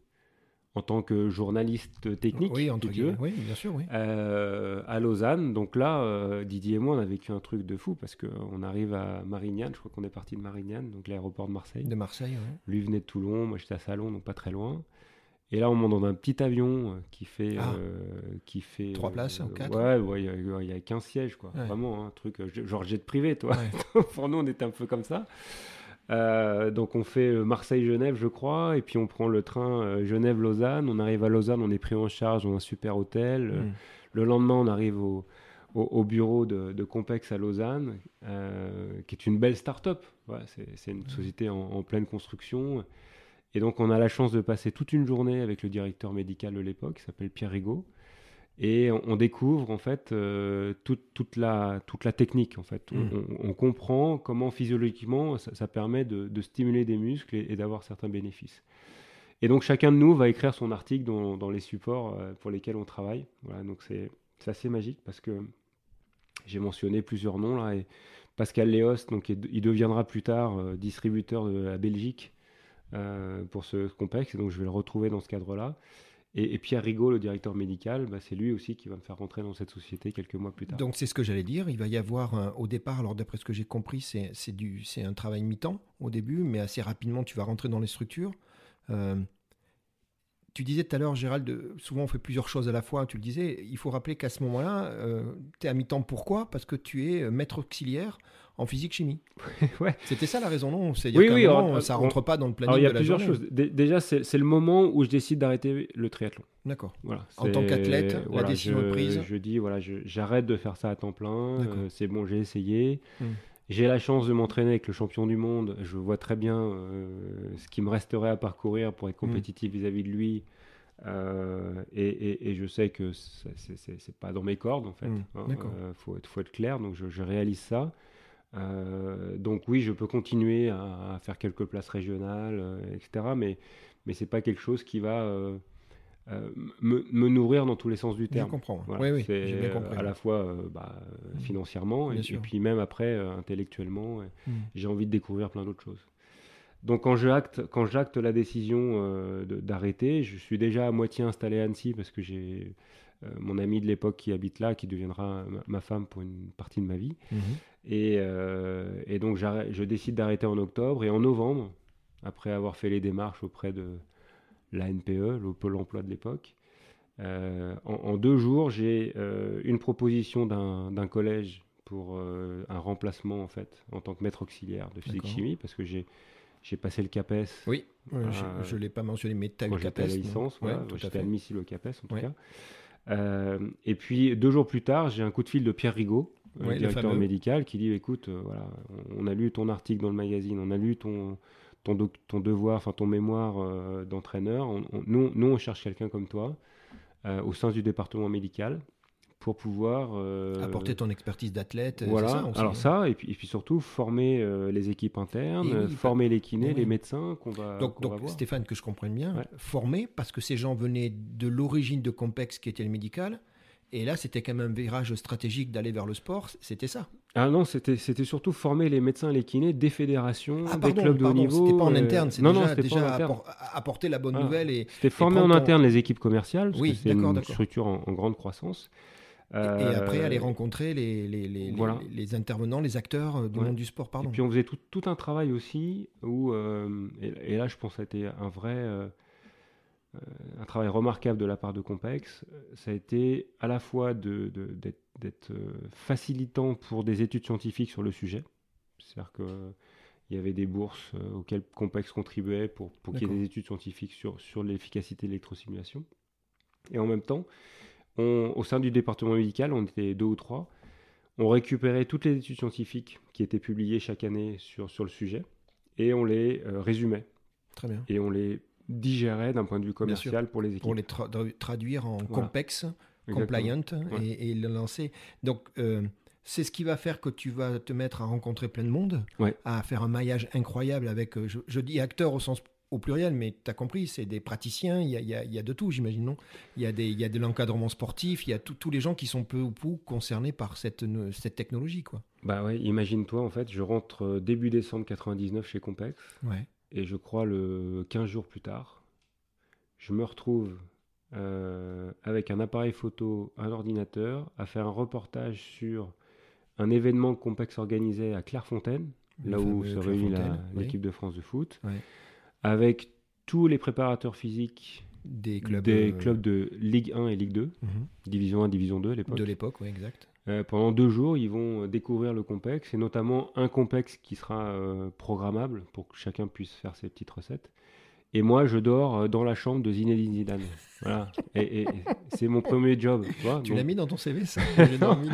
en tant que journaliste technique, oui, entre. Oui, bien sûr, oui. euh, à Lausanne. Donc là, euh, Didier et moi, on a vécu un truc de fou parce qu'on arrive à Marignane. Je crois qu'on est parti de Marignane, donc l'aéroport de Marseille. De Marseille, ouais. Lui venait de Toulon, moi j'étais à Salon, donc pas très loin. Et là, on monte dans un petit avion euh, qui fait. Ah. euh, qui fait Trois places ou quatre Ouais, ouais, il y a- il y, a 15 sièges, quoi. Ouais. Vraiment, un truc, genre jet privé, toi. Ouais. Pour nous, on était un peu comme ça. Euh, donc on fait euh, Marseille-Genève, je crois, et puis on prend le train euh, Genève-Lausanne. On arrive à Lausanne, on est pris en charge dans un super hôtel. Mm. Le lendemain, on arrive au, au, au bureau de, de Compex à Lausanne, euh, qui est une belle start-up. Ouais, c'est c'est une société en, en pleine construction. Et donc, on a la chance de passer toute une journée avec le directeur médical de l'époque, qui s'appelle Pierre Rigaud. Et on, on découvre, en fait, euh, toute, toute, la, toute la technique, en fait. On, Mm. on- on comprend comment, physiologiquement, ça, ça permet de, de stimuler des muscles et, et d'avoir certains bénéfices. Et donc, chacun de nous va écrire son article dans, dans les supports euh, pour lesquels on travaille. Voilà, donc c'est assez magique parce que j'ai mentionné plusieurs noms là. Et Pascal Léos, donc il il deviendra plus tard euh, distributeur de la Belgique euh, pour ce complexe, et donc je vais le retrouver dans ce cadre-là. Et, Pierre Rigaud, le directeur médical, bah, c'est lui aussi qui va me faire rentrer dans cette société quelques mois plus tard. Donc c'est ce que j'allais dire. Il va y avoir un- au départ, alors d'après ce que j'ai compris, c'est un travail mi-temps au début, mais assez rapidement tu vas rentrer dans les structures. Euh, tu disais tout à l'heure, Gérald, souvent on fait plusieurs choses à la fois. Tu le disais, il faut rappeler qu'à ce moment-là, tu es à mi-temps. Pourquoi? Parce que tu es euh, maître auxiliaire en physique-chimie. Ouais. C'était ça la raison, non? Oui, oui, moment, alors, ça on- rentre pas dans le planning Alors il y a de la plusieurs journée. choses. Dé- Déjà, c'est le moment où je décide d'arrêter le triathlon. D'accord. Voilà, En tant qu'athlète, la voilà, décision je, est prise. Je dis, voilà, j'arrête de faire ça à temps plein. Euh, c'est bon, j'ai essayé. Hmm. J'ai la chance de m'entraîner avec le champion du monde. Je vois très bien euh, ce qui me resterait à parcourir pour être Hmm. compétitif vis-à-vis de lui. Euh, et, et- et je sais que c'est- pas dans mes cordes en fait. Hmm, hein, euh, faut, être, faut être clair, donc je, je réalise ça. Euh, donc oui, je peux continuer à, à faire quelques places régionales, etc. Mais mais c'est pas quelque chose qui va euh, euh, me, me nourrir dans tous les sens du terme. Je comprends. Voilà, oui, oui, j'ai bien compris. à la fois euh, bah, euh, Mm. financièrement et, puis même après euh, intellectuellement. et Mm. J'ai envie de découvrir plein d'autres choses. Donc quand je acte, quand j'acte la décision euh, d'arrêter, je suis déjà à moitié installé à Annecy parce que j'ai euh, mon ami de l'époque qui habite là, qui deviendra ma, ma femme pour une partie de ma vie. Mhm. Et, euh, et donc je décide d'arrêter en octobre et en novembre, après avoir fait les démarches auprès de l'ANPE, le Pôle emploi de l'époque, euh, en, en deux jours, j'ai euh, une proposition d'un collège pour euh, un remplacement en fait en tant que maître auxiliaire de D'accord. physique-chimie parce que j'ai j'ai passé le CAPES Oui, je- ne l'ai pas mentionné, mais tu as eu le la CAPES, non licence, Ouais, voilà, j'étais admissible au CAPES en tout Ouais. cas. Et puis deux jours plus tard, j'ai un coup de fil de Pierre Rigaud, Ouais, directeur médical, qui dit écoute, voilà, on, on a lu ton article dans le magazine, on a lu ton ton, doc- ton devoir, enfin ton mémoire euh, d'entraîneur. On- on- nous, nous, on cherche quelqu'un comme toi euh, au sein du département médical pour pouvoir euh, Apporter ton expertise d'athlète, voilà. ça Alors ça, et puis, et puis surtout former euh, les équipes internes, oui, former les kinés, Oui. les médecins qu'on va, Donc, va voir. Stéphane, que je comprenne bien, Ouais. formé parce que ces gens venaient de l'origine de Compex qui était le médical. Et là, c'était quand même un virage stratégique d'aller vers le sport. C'était ça. Ah non, c'était surtout former les médecins, les kinés des fédérations, Ah, des clubs de haut niveau. c'était pas en euh, interne, déjà, c'était déjà appor- apporter la bonne Ah. nouvelle. Et, C'était former en ton- interne les équipes commerciales, parce Oui, que c'est d'accord, une structure en, en grande croissance. et Euh, après, aller rencontrer les, les, les, voilà. les, les intervenants, les acteurs euh, du Ouais. monde du sport. Et Pardon. puis on faisait tout, tout un travail aussi où, euh, et, et là je pense que ça a été un vrai, euh, un travail remarquable de la part de Compex. Ça a été à la fois d'être euh, facilitant pour des études scientifiques sur le sujet. C'est-à-dire qu'il y avait des bourses euh, auxquelles Compex contribuait pour, pour qu'il y ait des études scientifiques sur, sur l'efficacité de l'électrosimulation. Et en même temps, on- au sein du département médical, on était deux ou trois, on récupérait toutes les études scientifiques qui étaient publiées chaque année sur, sur le sujet et on les euh, résumait Très bien. et on les digérait d'un point de vue sûr. commercial pour les équipes. Pour les tra- tra- traduire en Voilà. Exactement. compliant Ouais. et, et le lancer. Donc, euh, c'est ce qui va faire que tu vas te mettre à rencontrer plein de monde, Ouais. à faire un maillage incroyable avec, euh, je, je dis acteurs au sens au pluriel, mais tu as compris, c'est des praticiens, il y a, y a- y a de tout, j'imagine, non? Il y a, des, y a de l'encadrement sportif, il y a tous les gens qui sont peu ou prou concernés par cette, cette technologie, quoi. Bah ouais, imagine-toi, en fait, je rentre euh, début décembre 99 chez Compex Ouais. Et je crois le 15 jours plus tard, je me retrouve euh, avec un appareil photo, un ordinateur, à faire un reportage sur un événement que Compex organisait à Clairefontaine, Le là où se réunit oui. l'équipe de France de foot, avec tous les préparateurs physiques Des clubs, des euh, clubs de Ligue 1 et Ligue 2, mhm. Division 1, Division 2 à l'époque. de l'époque, oui, exact. Euh, pendant deux jours, ils vont euh, découvrir le complexe, et notamment un complexe qui sera euh, programmable pour que chacun puisse faire ses petites recettes. Et moi, je dors euh, dans la chambre de Zinedine Zidane. Voilà. Et, c'est mon premier job. Tu, vois, Tu donc- l'as mis dans ton CV, ça dormi.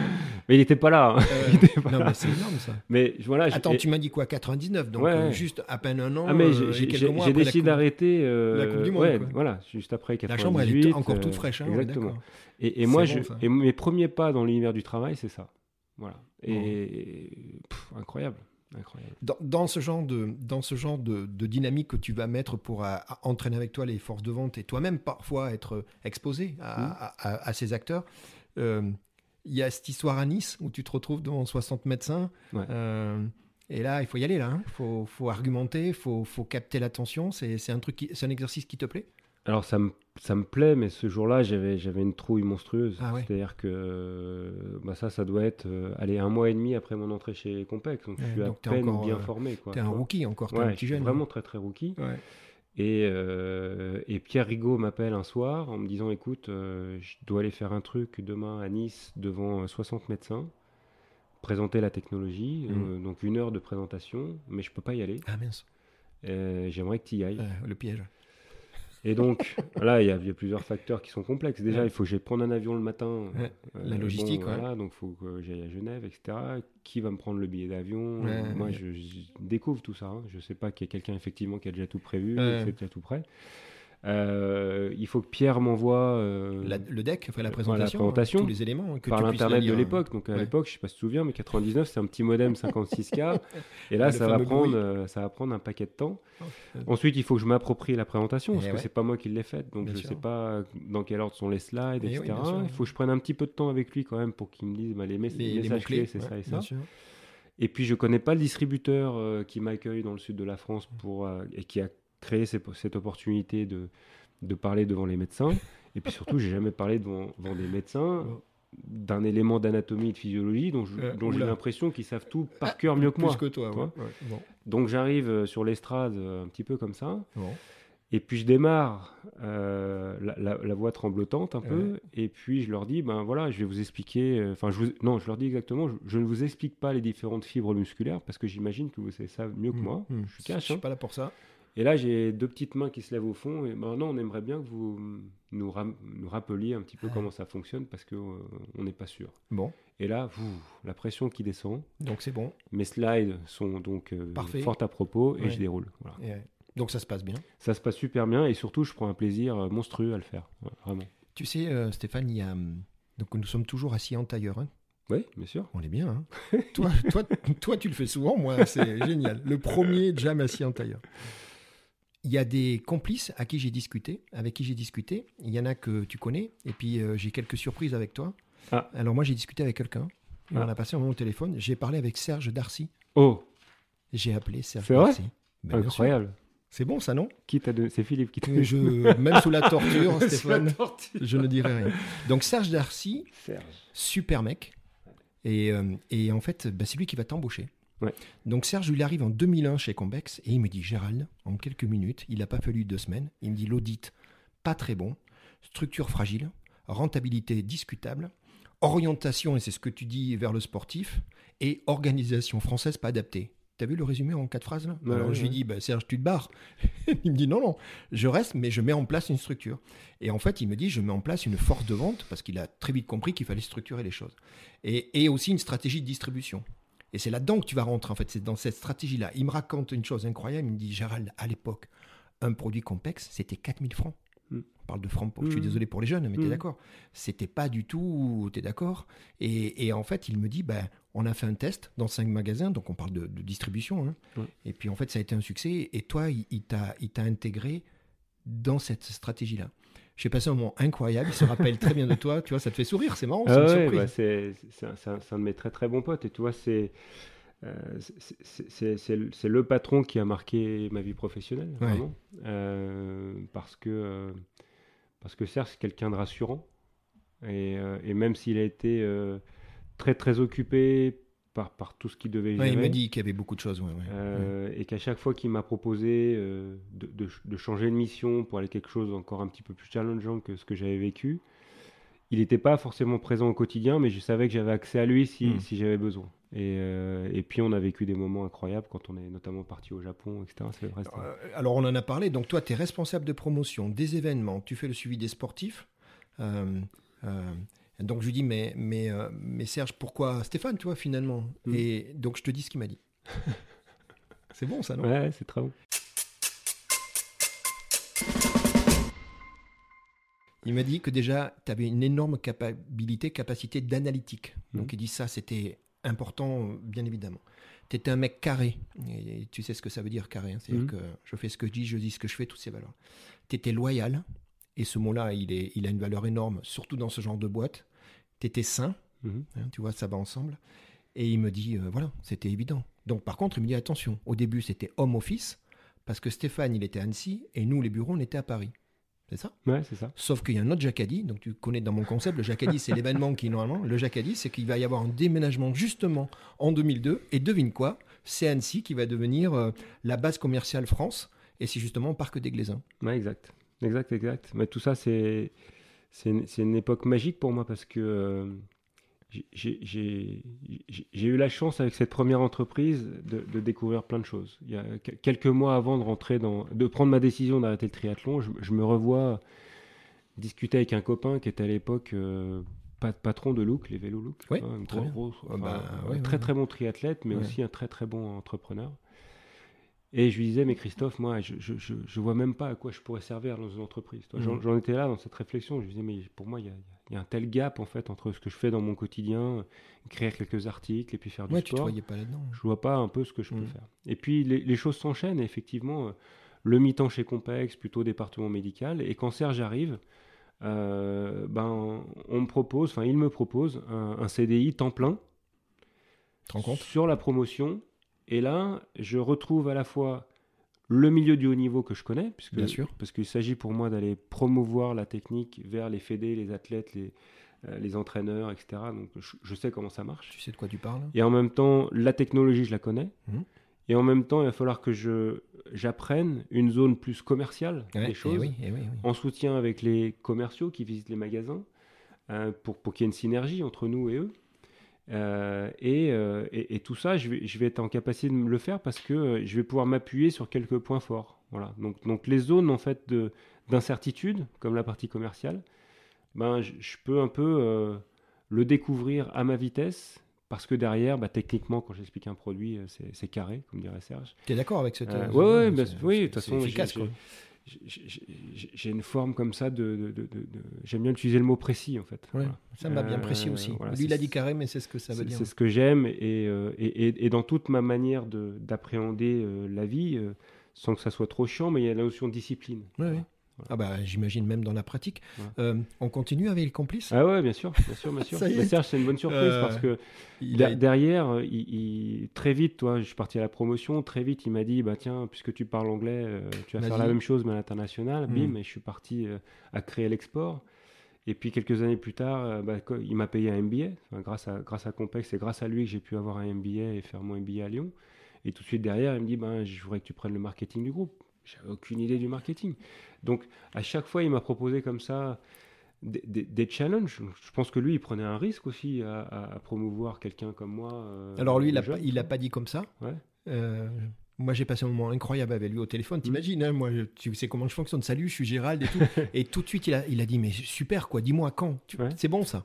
Mais il n'était pas là. hein. Euh, Il était pas non, là. mais c'est énorme, ça. Mais voilà. Attends, tu m'as dit quoi 99, donc Ouais, euh, ouais. juste à peine un an. Ah, mais euh, j'ai- décidé d'arrêter. euh, la Coupe du Monde, ouais, voilà, juste après 98. La chambre, elle est encore toute fraîche, hein, exactement. Et, et moi, je, et mes premiers pas dans l'univers du travail, c'est ça. Voilà. Et, Bon. et- pff, incroyable, incroyable. Dans, dans ce genre, de, dans ce genre de, de dynamique que tu vas mettre pour entraîner avec toi les forces de vente et toi-même parfois être exposé à, à ces acteurs, euh, il y a cette histoire à Nice où tu te retrouves devant 60 médecins. Ouais. euh, et là, il faut y aller, là. Il faut, faut argumenter, il faut, faut capter l'attention. C'est un, truc qui- c'est un exercice qui te plaît? Alors ça me, ça me plaît, mais ce jour-là, j'avais, j'avais une trouille monstrueuse. Ah ouais. C'est-à-dire que euh, bah ça, ça doit être euh, allez, un mois et demi après mon entrée chez Compex. Donc je Ouais, suis à donc peine encore, bien euh, formé. Quoi, T'es un tu rookie encore, Ouais, un je petit jeune. vraiment très très rookie. Et, euh, et Pierre Rigaud m'appelle un soir en me disant écoute, euh, je dois aller faire un truc demain à Nice devant euh, 60 médecins, présenter la technologie, Mm. donc une heure de présentation, mais je peux pas y aller. Ah mince, J'aimerais que tu y ailles. Le piège. Et donc, là, il y, a- il y a plusieurs facteurs qui sont complexes. Déjà, Ouais. il faut que j'aille prendre un avion le matin. Ouais, la logistique, ouais. Voilà, donc il faut que j'aille à Genève, etc. Qui va me prendre le billet d'avion? Moi, je, je découvre tout ça. hein. Je sais pas qu'il y a quelqu'un, effectivement, qui a déjà tout prévu, Ouais. c'est déjà tout prêt. Euh, il faut que Pierre m'envoie euh, La- le deck, enfin, la voilà, présentation, la présentation. tous les éléments que par l'internet de lire. l'époque. Donc à Ouais. l'époque, je sais pas si tu te souviens, mais 99, c'est un petit modem 56K. et là, ça va prendre, euh, ça va prendre un paquet de temps. Oh, Ensuite, il faut que je m'approprie la présentation parce Eh que ouais. c'est pas moi qui l'ai faite, donc Bien je sûr. sais pas dans quel ordre sont les slides, Eh etc. sûr. il faut que je prenne un petit peu de temps avec lui quand même pour qu'il me dise bah, les, mes- Les, les messages clés, c'est ouais, ça et ça. sûr. Et puis je connais pas le distributeur euh, qui m'accueille dans le sud de la France pour euh, et qui a créé ces- cette opportunité de, de parler devant les médecins. Et puis surtout, j'ai jamais parlé devant, devant des médecins d'un élément d'anatomie et de physiologie dont je- Euh, dont j'ai l'impression qu'ils savent tout par cœur mieux que moi. Plus que toi, ouais. ouais, Bon, Donc j'arrive euh, sur l'estrade euh, un petit peu comme ça. bon. Et puis je démarre euh, la, la- la voix tremblotante un peu, et puis je leur dis, ben voilà, je vais vous expliquer, enfin non, je leur dis exactement, je, je ne vous explique pas les différentes fibres musculaires, parce que j'imagine que vous savez ça mieux que Mmh, moi, mmh. je suis cash. Je suis hein. pas là pour ça. Et là j'ai deux petites mains qui se lèvent au fond, et maintenant on aimerait bien que vous nous, rappeliez un petit peu comment ça fonctionne, parce que euh, n'est pas sûr. Bon, Et là, la pression qui descend, donc c'est bon. mes slides sont donc euh, fort à propos, et Ouais. je déroule. Voilà. Et, donc ça se passe bien. Ça se passe super bien, et surtout je prends un plaisir euh, monstrueux à le faire, Ouais, vraiment. Tu sais, euh, Stéphane, il y a. hum, Donc nous sommes toujours assis en tailleur. hein. Oui, bien sûr. On est bien. hein. toi, toi, toi, tu le fais souvent. Moi, c'est génial. Le premier jam assis en tailleur. Il y a des complices à qui j'ai discuté, avec qui j'ai discuté. Il y en a que tu connais. Et puis euh, j'ai quelques surprises avec toi. Ah. Alors moi, j'ai discuté avec quelqu'un. Ah. On a passé un moment au téléphone. J'ai parlé avec Serge Darcy. Oh, J'ai appelé Serge C'est vrai Darcy. Ben, incroyable. C'est bon ça, non? Qui t'a donné C'est Philippe qui t'a je, Même sous la torture, Sous la Stéphane, torture. je ne dirai rien. Donc Serge Darcy, Serge. super mec. Et, euh, et en fait, bah, c'est lui qui va t'embaucher. Ouais. Donc Serge, il arrive en 2001 chez Convex et il me dit Gérald, en quelques minutes, il n'a pas fallu deux semaines, il me dit l'audit, pas très bon, structure fragile, rentabilité discutable, orientation, et c'est ce que tu dis, vers le sportif, et organisation française pas adaptée. T'as vu le résumé en quatre phrases là Ouais, Alors ouais, je lui dis bah, Serge, tu te barres. il me dit non, non, je reste, mais je mets en place une structure. Et en fait, il me dit je mets en place une force de vente parce qu'il a très vite compris qu'il fallait structurer les choses. Et, et aussi une stratégie de distribution. Et c'est là-dedans que tu vas rentrer, en fait, c'est dans cette stratégie-là. Il me raconte une chose incroyable, il me dit Gérald, à l'époque, un produit complexe, c'était 4000 francs. Mm. On parle de francs, pour- je suis Mm. désolé pour les jeunes, mais t'es Mm. d'accord. C'était pas du tout, t'es d'accord et, et en fait, il me dit, ben, on a fait un test dans cinq magasins, donc on parle de, de distribution. hein. Et puis en fait, ça a été un succès. Et toi, il, il t'a intégré dans cette stratégie-là. J'ai passé un moment incroyable, il se rappelle très bien de toi, tu vois, ça te fait sourire, c'est marrant, c'est Ah ouais, bah, c'est c'est un, c'est un- de mes très très bons potes. Et tu vois, c'est euh, c'est- le- patron qui a marqué ma vie professionnelle, Ouais. vraiment. Euh, parce que euh, parce que Serge, c'est quelqu'un de rassurant. Et, et même s'il a été très très occupé par, par tout ce qu'il devait Ouais, gérer. il m'a dit qu'il y avait beaucoup de choses. ouais. Euh, et qu'à chaque fois qu'il m'a proposé euh, de, de- de changer de mission pour aller quelque chose encore un petit peu plus challengeant que ce que j'avais vécu, il n'était pas forcément présent au quotidien, mais je savais que j'avais accès à lui si, Mm. si j'avais besoin. Et, euh, et puis on a vécu des moments incroyables quand on est notamment parti au Japon, etc. C'est vrai, c'était- Euh, Alors, on en a parlé. Donc, toi, tu es responsable de promotion des événements. Tu fais le suivi des sportifs. Euh, euh, donc, je lui dis, mais, mais, euh, mais Serge, pourquoi Stéphane, tu vois, finalement Mm. Et donc, je te dis ce qu'il m'a dit. C'est bon, ça, non? Ouais, c'est très bon. Il m'a dit que déjà, tu avais une énorme capacité, capacité d'analytique. Mhm. Donc, il dit ça, c'était important, bien évidemment. Tu étais un mec carré. Et tu sais ce que ça veut dire, carré. hein. C'est-à-dire Mhm. que je fais ce que je dis, je dis ce que je fais, toutes ces valeurs. Tu étais loyal. Et ce mot-là, il, est, il a une valeur énorme, surtout dans ce genre de boîte. Tu étais sain. Mhm. hein, tu vois, ça va ensemble. Et il me dit, euh, voilà, c'était évident. Donc, par contre, il me dit, attention, au début, c'était home office, parce que Stéphane, il était à Annecy, et nous, les bureaux, on était à Paris. C'est ça? Ouais, c'est ça. Sauf qu'il y a un autre Jacadi, donc tu connais dans mon concept, le Jacadi c'est l'événement qui normalement, le Jacadi c'est qu'il va y avoir un déménagement justement en 2002, et devine quoi, c'est Annecy qui va devenir euh, la base commerciale France, et c'est justement Parc des Glaisins. Ouais, exact. Exact, exact. Mais tout ça, c'est une, une époque magique pour moi parce que euh, j'ai- eu la chance avec cette première entreprise de, de découvrir plein de choses. Il y a que- quelques mois avant de rentrer dans, de prendre ma décision d'arrêter le triathlon, je, je me revois discuter avec un copain qui était à l'époque euh, pa- patron de Look, les vélos Look. Oui, un très gros- bien. gros- enfin, bah, un ouais, très ouais. très bon triathlète, mais Ouais. aussi un très très bon entrepreneur. Et je lui disais, mais Christophe, moi, je, je, je, vois même pas à quoi je pourrais servir dans une entreprise. Mmh. J'en étais là dans cette réflexion. Je lui disais, mais pour moi, il y a, y a, un tel gap en fait entre ce que je fais dans mon quotidien, écrire quelques articles et puis faire du ouais, sport. Tu te pas là-dedans. Je vois pas un peu ce que je peux mmh. faire. Et puis les, les choses s'enchaînent. effectivement, euh, le mi-temps chez Compex, plutôt département médical. Et quand Serge arrive, euh, ben, on me propose, enfin, il me propose un, un CDI temps plein. Sur la promotion et là, je retrouve à la fois le milieu du haut niveau que je connais, puisque, Bien sûr. parce qu'il s'agit pour moi d'aller promouvoir la technique vers les fédés, les athlètes, les, euh, les entraîneurs, etc. Donc je, sais comment ça marche. Tu sais de quoi tu parles? Et en même temps, la technologie, je la connais. Mmh. Et en même temps, il va falloir que je j'apprenne une zone plus commerciale des eh choses, oui, eh oui, oui. en soutien avec les commerciaux qui visitent les magasins, euh, pour, pour qu'il y ait une synergie entre nous et eux. Euh, euh, et, et, tout ça, je vais, je vais, être en capacité de le faire parce que euh, je vais pouvoir m'appuyer sur quelques points forts. Voilà. Donc, donc les zones en fait d'incertitude, comme la partie commerciale, ben, je, peux un peu le découvrir à ma vitesse parce que derrière, bah, techniquement, quand j'explique un produit, c'est carré, comme dirait Serge. Tu es d'accord avec cette. Euh, ouais, ouais, oui, de toute façon, efficace, j'ai une forme comme ça de. J'aime bien utiliser le mot précis, en fait. Ça m'a bien précis aussi. Lui, il a dit carré, mais c'est ce que ça veut dire. C'est ce que j'aime. Et, euh, et, et, dans toute ma manière d'appréhender euh, la vie, euh, sans que ça soit trop chiant, mais il y a la notion de discipline. Oui. Ah bah j'imagine même dans la pratique. on continue avec les complices? Ah ouais, bien sûr, bien sûr, bien sûr. Mais Serge, c'est une bonne surprise parce que derrière, il, très vite, toi, je suis parti à la promotion, très vite, il m'a dit, bah tiens, puisque tu parles anglais, tu vas faire la même chose mais à l'international. Bim, hmm. et je suis parti à créer l'export. Et puis quelques années plus tard, bah, il m'a payé un MBA, grâce à grâce à Compex, c'est grâce à lui que j'ai pu avoir un MBA et faire mon MBA à Lyon. Et tout de suite derrière, il me dit, bah, je voudrais que tu prennes le marketing du groupe. J'avais aucune idée du marketing. Donc, à chaque fois, il m'a proposé comme ça des, challenges. Je pense que lui, il prenait un risque aussi à, promouvoir quelqu'un comme moi. Euh, Alors, lui, il l'a pas dit comme ça. Euh, moi, j'ai passé un moment incroyable avec lui au téléphone. T'imagines, hein, moi, tu sais comment je fonctionne. Salut, je suis Gérald et tout. et tout de suite, il a, il a dit, mais super, quoi, dis-moi quand. C'est bon, ça.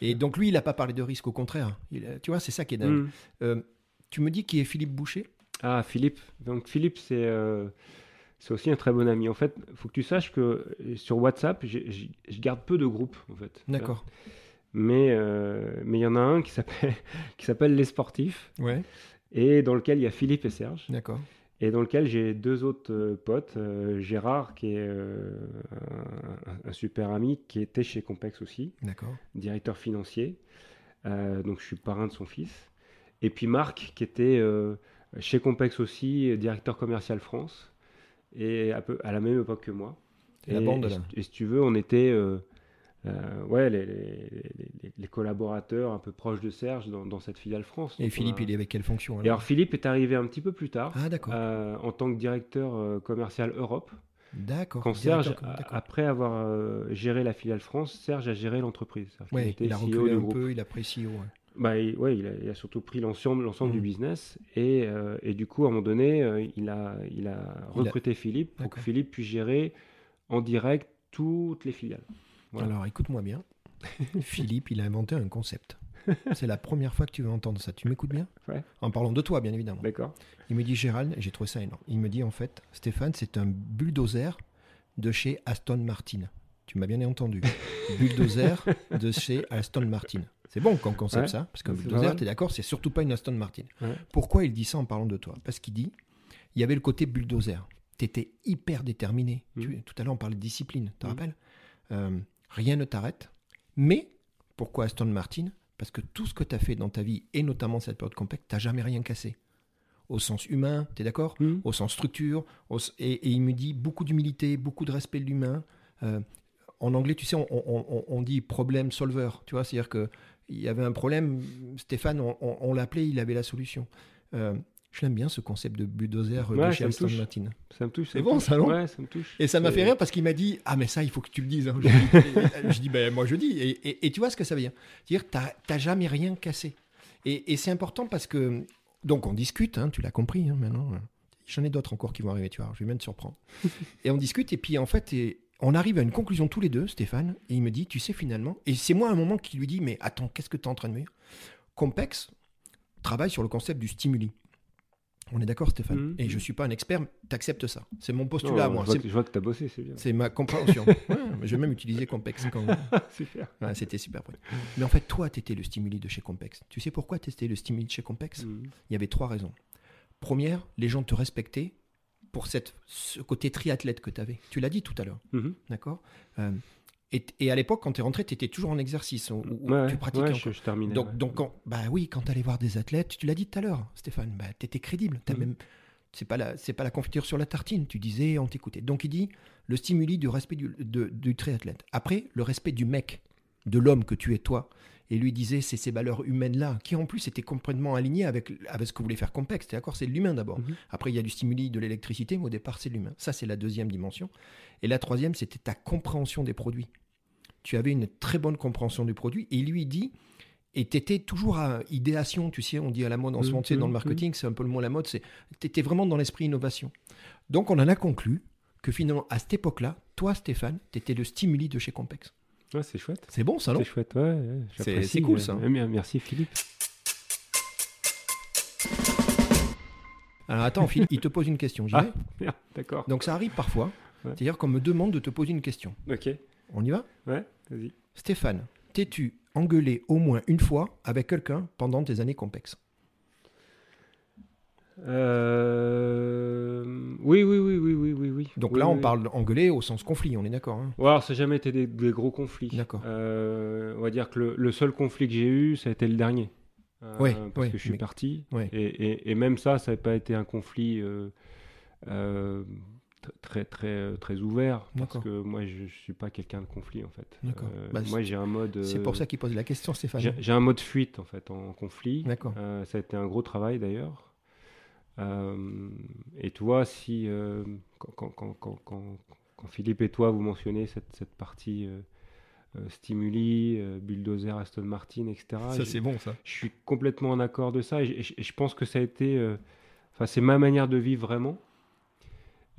et donc, lui, il n'a pas parlé de risque, au contraire. tu vois, c'est ça qui est dingue. Mm. Euh, tu me dis qui est Philippe Boucher? Ah, Philippe. Donc, Philippe, c'est c'est aussi un très bon ami. En fait, il faut que tu saches que euh, sur WhatsApp, je garde peu de groupes, en fait. D'accord. Mais euh, mais il y en a un qui s'appelle qui s'appelle les sportifs. Ouais. Et dans lequel il y a Philippe et Serge. D'accord. Et dans lequel j'ai deux autres euh, potes, Gérard qui est un, super ami qui était chez Compex aussi. D'accord. Directeur financier. donc je suis parrain de son fils. Et puis Marc qui était chez Compex aussi, directeur commercial France et à, peu, à la même époque que moi. Et, la bande, Et, si tu veux, on était euh, euh, ouais, les, les, collaborateurs un peu proches de Serge dans, cette filiale France. Et Philippe, il est avec quelle fonction alors Et alors Philippe est arrivé un petit peu plus tard, ah, euh, en tant que directeur commercial Europe. D'accord. Quand Serge, après avoir géré la filiale France, Serge a géré l'entreprise. Ouais, il, a e reculé un peu, il a pris CEO. Bah, il, ouais, il a, surtout pris l'ensemble, l'ensemble du mmh. business et, euh, et, du coup, à un moment donné, euh, il, a, il a recruté Philippe pour que Philippe puisse gérer en direct toutes les filiales. Alors, écoute-moi bien. Philippe, il a inventé un concept. C'est la première fois que tu vas entendre ça. Tu m'écoutes bien? Ouais. En parlant de toi, bien évidemment. D'accord. Il me dit, Gérald, j'ai trouvé ça énorme. Il me dit, en fait, Stéphane, c'est un bulldozer de chez Aston Martin. Tu m'as bien entendu. bulldozer de chez Aston Martin. C'est bon comme concept ça, parce qu'un bulldozer, tu es d'accord, c'est surtout pas une Aston Martin. Pourquoi il dit ça en parlant de toi? Parce qu'il dit, il y avait le côté bulldozer. Tu étais hyper déterminé. Mm. tout à l'heure, on parlait de discipline, tu te mm. rappelles? Euh, Rien ne t'arrête. Mais pourquoi Aston Martin? Parce que tout ce que tu as fait dans ta vie, et notamment cette période compacte, tu jamais rien cassé. Au sens humain, tu es d'accord? Mm. Au sens structure. Et, il me dit beaucoup d'humilité, beaucoup de respect de l'humain. Euh, en anglais, tu sais, on, on, dit problem solver. Tu vois, c'est-à-dire que il y avait un problème, Stéphane, on, l'appelait, il avait la solution. Euh, je l'aime bien ce concept de bulldozer de chez Aston Martin. Ça me touche. C'est bon, ça, non Ouais, ça me touche. Et ça m'a fait rire parce qu'il m'a dit Ah, mais ça, il faut que tu le dises. Hein. Je, dis, ben, Moi, je dis. Et, tu vois ce que ça veut dire? C'est-à-dire n'as jamais rien cassé. Et, c'est important parce que. Donc, on discute, hein, tu l'as compris hein, maintenant. J'en ai d'autres encore qui vont arriver, tu vois. Je vais même te surprendre. et on discute, et puis en fait, et, on arrive à une conclusion tous les deux, Stéphane, et il me dit, tu sais finalement, et c'est moi à un moment qui lui dit, mais attends, qu'est-ce que tu es en train de me dire? Compex travaille sur le concept du stimuli. On est d'accord, Stéphane? Mhm. Et je suis pas un expert, t'acceptes ça. C'est mon Non, postulat, moi. je, vois que, je vois que t'as bossé, c'est bien. C'est ma compréhension. Ouais, vais même utiliser Compex quand. Super. Ouais, C'était super. Mais en fait, toi, tu étais le stimuli de chez Compex. Tu sais pourquoi tu étais le stimuli de chez Compex? Mhm. Il y avait trois raisons. Première, les gens te respectaient pour cette, ce côté triathlète que tu avais. Tu l'as dit tout à l'heure, Mhm. d'accord? Euh, et, et à l'époque, quand tu es rentré, tu étais toujours en exercice ou, ou Ouais, tu pratiquais ouais, je, je terminais. Donc, ouais. donc quand, bah oui, quand tu allais voir des athlètes, tu l'as dit tout à l'heure, Stéphane, bah, tu étais crédible. T'as Mhm. même, c'est pas la, c'est pas la confiture sur la tartine. Tu disais, on t'écoutait. Donc il dit le stimuli du respect du, de- du triathlète. Après, le respect du mec, de l'homme que tu es toi. Et lui disait, c'est ces valeurs humaines-là, qui en plus étaient complètement alignées avec, avec ce que voulait faire Compex. T'es d'accord C'est l'humain d'abord. Mhm. Après, il y a du stimuli, de l'électricité, mais au départ, c'est l'humain. Ça, c'est la deuxième dimension. Et la troisième, c'était ta compréhension des produits. Tu avais une très bonne compréhension du produit. Et il lui dit, et tu étais toujours à idéation, tu sais, on dit à la mode en ce Mhm, moment, tu sais, dans le mhm, marketing, c'est un peu le mot à la mode, c'est tu étais vraiment dans l'esprit innovation. Donc, on en a conclu que finalement, à cette époque-là, toi, Stéphane, tu étais le stimuli de chez Compex. Ouais, c'est chouette. C'est bon, ça, non C'est chouette, ouais. ouais, C'est- cool, ouais. ça. Ouais, Merci Philippe. Alors, attends, Phil, il te pose une question. J'y Ah. vais d'accord. Donc, ça arrive parfois. Ouais. C'est-à-dire qu'on me demande de te poser une question. Ok. On y va? Ouais, vas-y. Stéphane, t'es-tu engueulé au moins une fois avec quelqu'un pendant tes années Compex Euh... Oui, oui, oui, oui, oui, oui, oui. Donc Oui, là, on oui. parle d'engueuler au sens conflit, on est d'accord hein Ouais, alors ça n'a jamais été des, des gros conflits. D'accord. Euh, on va dire que le, le seul conflit que j'ai eu, ça a été le dernier. Euh, Ouais, parce ouais, que je suis mais- parti. Ouais. Et, et- et même ça, ça n'a pas été un conflit euh, tr- très, très, très ouvert. Parce que moi, je ne suis pas quelqu'un de conflit, en fait. D'accord. Euh, Bah, moi, j'ai un mode. C'est pour ça qu'il pose la question, Stéphane. J'ai un mode fuite, en fait, en conflit. D'accord. Euh, ça a été un gros travail d'ailleurs. Euh, et tu vois, si euh, quand, quand- quand- quand- quand- quand Philippe et toi vous mentionnez cette, cette partie euh, stimuli, bulldozer, Aston Martin, etc. je, bon, ça. je suis complètement en accord de ça et je, pense que ça a été, enfin c'est ma manière de vivre vraiment.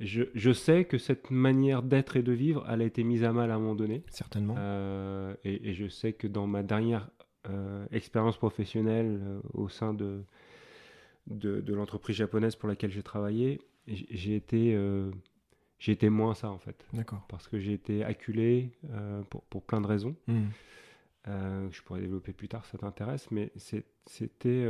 Je, je sais que cette manière d'être et de vivre, elle a été mise à mal à un moment donné. Certainement. Euh, et, et je sais que dans ma dernière euh, expérience professionnelle euh, au sein de, de, de l'entreprise japonaise pour laquelle j'ai travaillé, j'ai été, euh, j'ai été moins ça en fait. D'accord. Parce que j'ai été acculé euh, pour, pour plein de raisons. Hmm. euh, je pourrais développer plus tard si ça t'intéresse, mais c'était.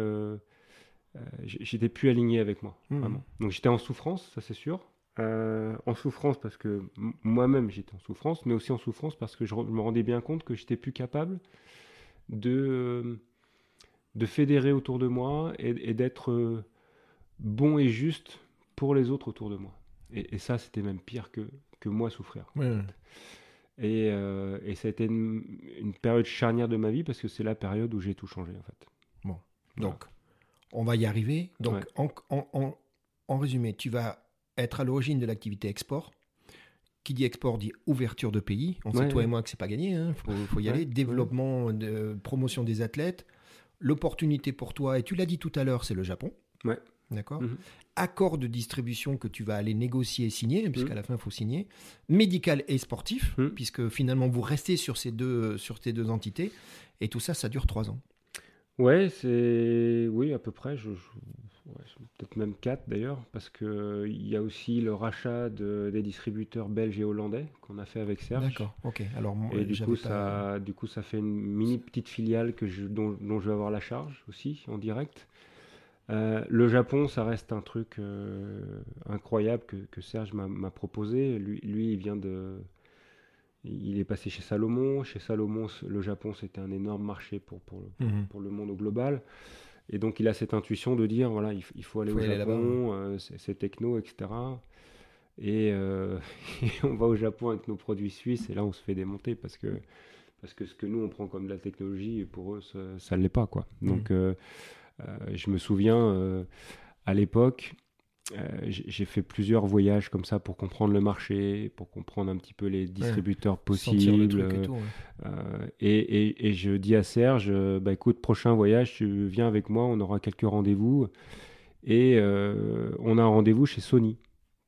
j'étais plus aligné avec moi, Mhm. vraiment. Donc j'étais en souffrance, ça c'est sûr. En souffrance parce que moi-même j'étais en souffrance, mais aussi en souffrance parce que je, me rendais bien compte que j'étais plus capable de, de fédérer autour de moi et, et d'être euh, bon et juste pour les autres autour de moi. Et, et ça, c'était même pire que, que moi souffrir. Ouais. Et, euh, et ça a été une, une période charnière de ma vie parce que c'est la période où j'ai tout changé en fait. Voilà. Donc, on va y arriver. Donc, Ouais. en, en- en- en résumé, tu vas être à l'origine de l'activité export. Qui dit export dit ouverture de pays. On sait, Ouais, toi ouais. et moi, que c'est pas gagné. Il faut, faut y aller. Développement, de, promotion des athlètes. L'opportunité pour toi, et tu l'as dit tout à l'heure, c'est le Japon. Ouais. D'accord Mhm. Accord de distribution que tu vas aller négocier et signer, puisqu'à Mhm. la fin, il faut signer. Médical et sportif, Mhm. puisque finalement, vous restez sur ces deux, sur ces deux entités. Et tout ça, ça dure trois ans. Ouais, c'est. Oui, à peu près. Je... je- ouais, Peut-être même 4 d'ailleurs, parce qu'il y a aussi le rachat de- des distributeurs belges et hollandais qu'on a fait avec Serge. D'accord, ok. Alors, Et du coup, pas- ça, du coup, ça fait une mini petite filiale que je, dont, dont je vais avoir la charge aussi en direct. Euh, le Japon, ça reste un truc euh, incroyable que, que Serge m'a proposé. Lui, lui, il vient de. Il est passé chez Salomon. Chez Salomon, le Japon, c'était un énorme marché pour, pour, le- Mhm. pour le monde au global. Et donc, il a cette intuition de dire voilà, il, faut aller Faut au aller Japon, euh, c'est techno, etc. Et, euh, et on va au Japon avec nos produits suisses, et là, on se fait démonter parce que, parce que ce que nous, on prend comme de la technologie, pour eux, ça ne l'est pas. Quoi. Donc, euh, euh, je me souviens, à l'époque, j'ai j'ai fait plusieurs voyages comme ça pour comprendre le marché, pour comprendre un petit peu les distributeurs le possibles. truc et euh, tout. ouais. euh, et, et- et je dis à Serge, euh, bah écoute, prochain voyage, tu viens avec moi, on aura quelques rendez-vous. Et euh, on a un rendez-vous chez Sony.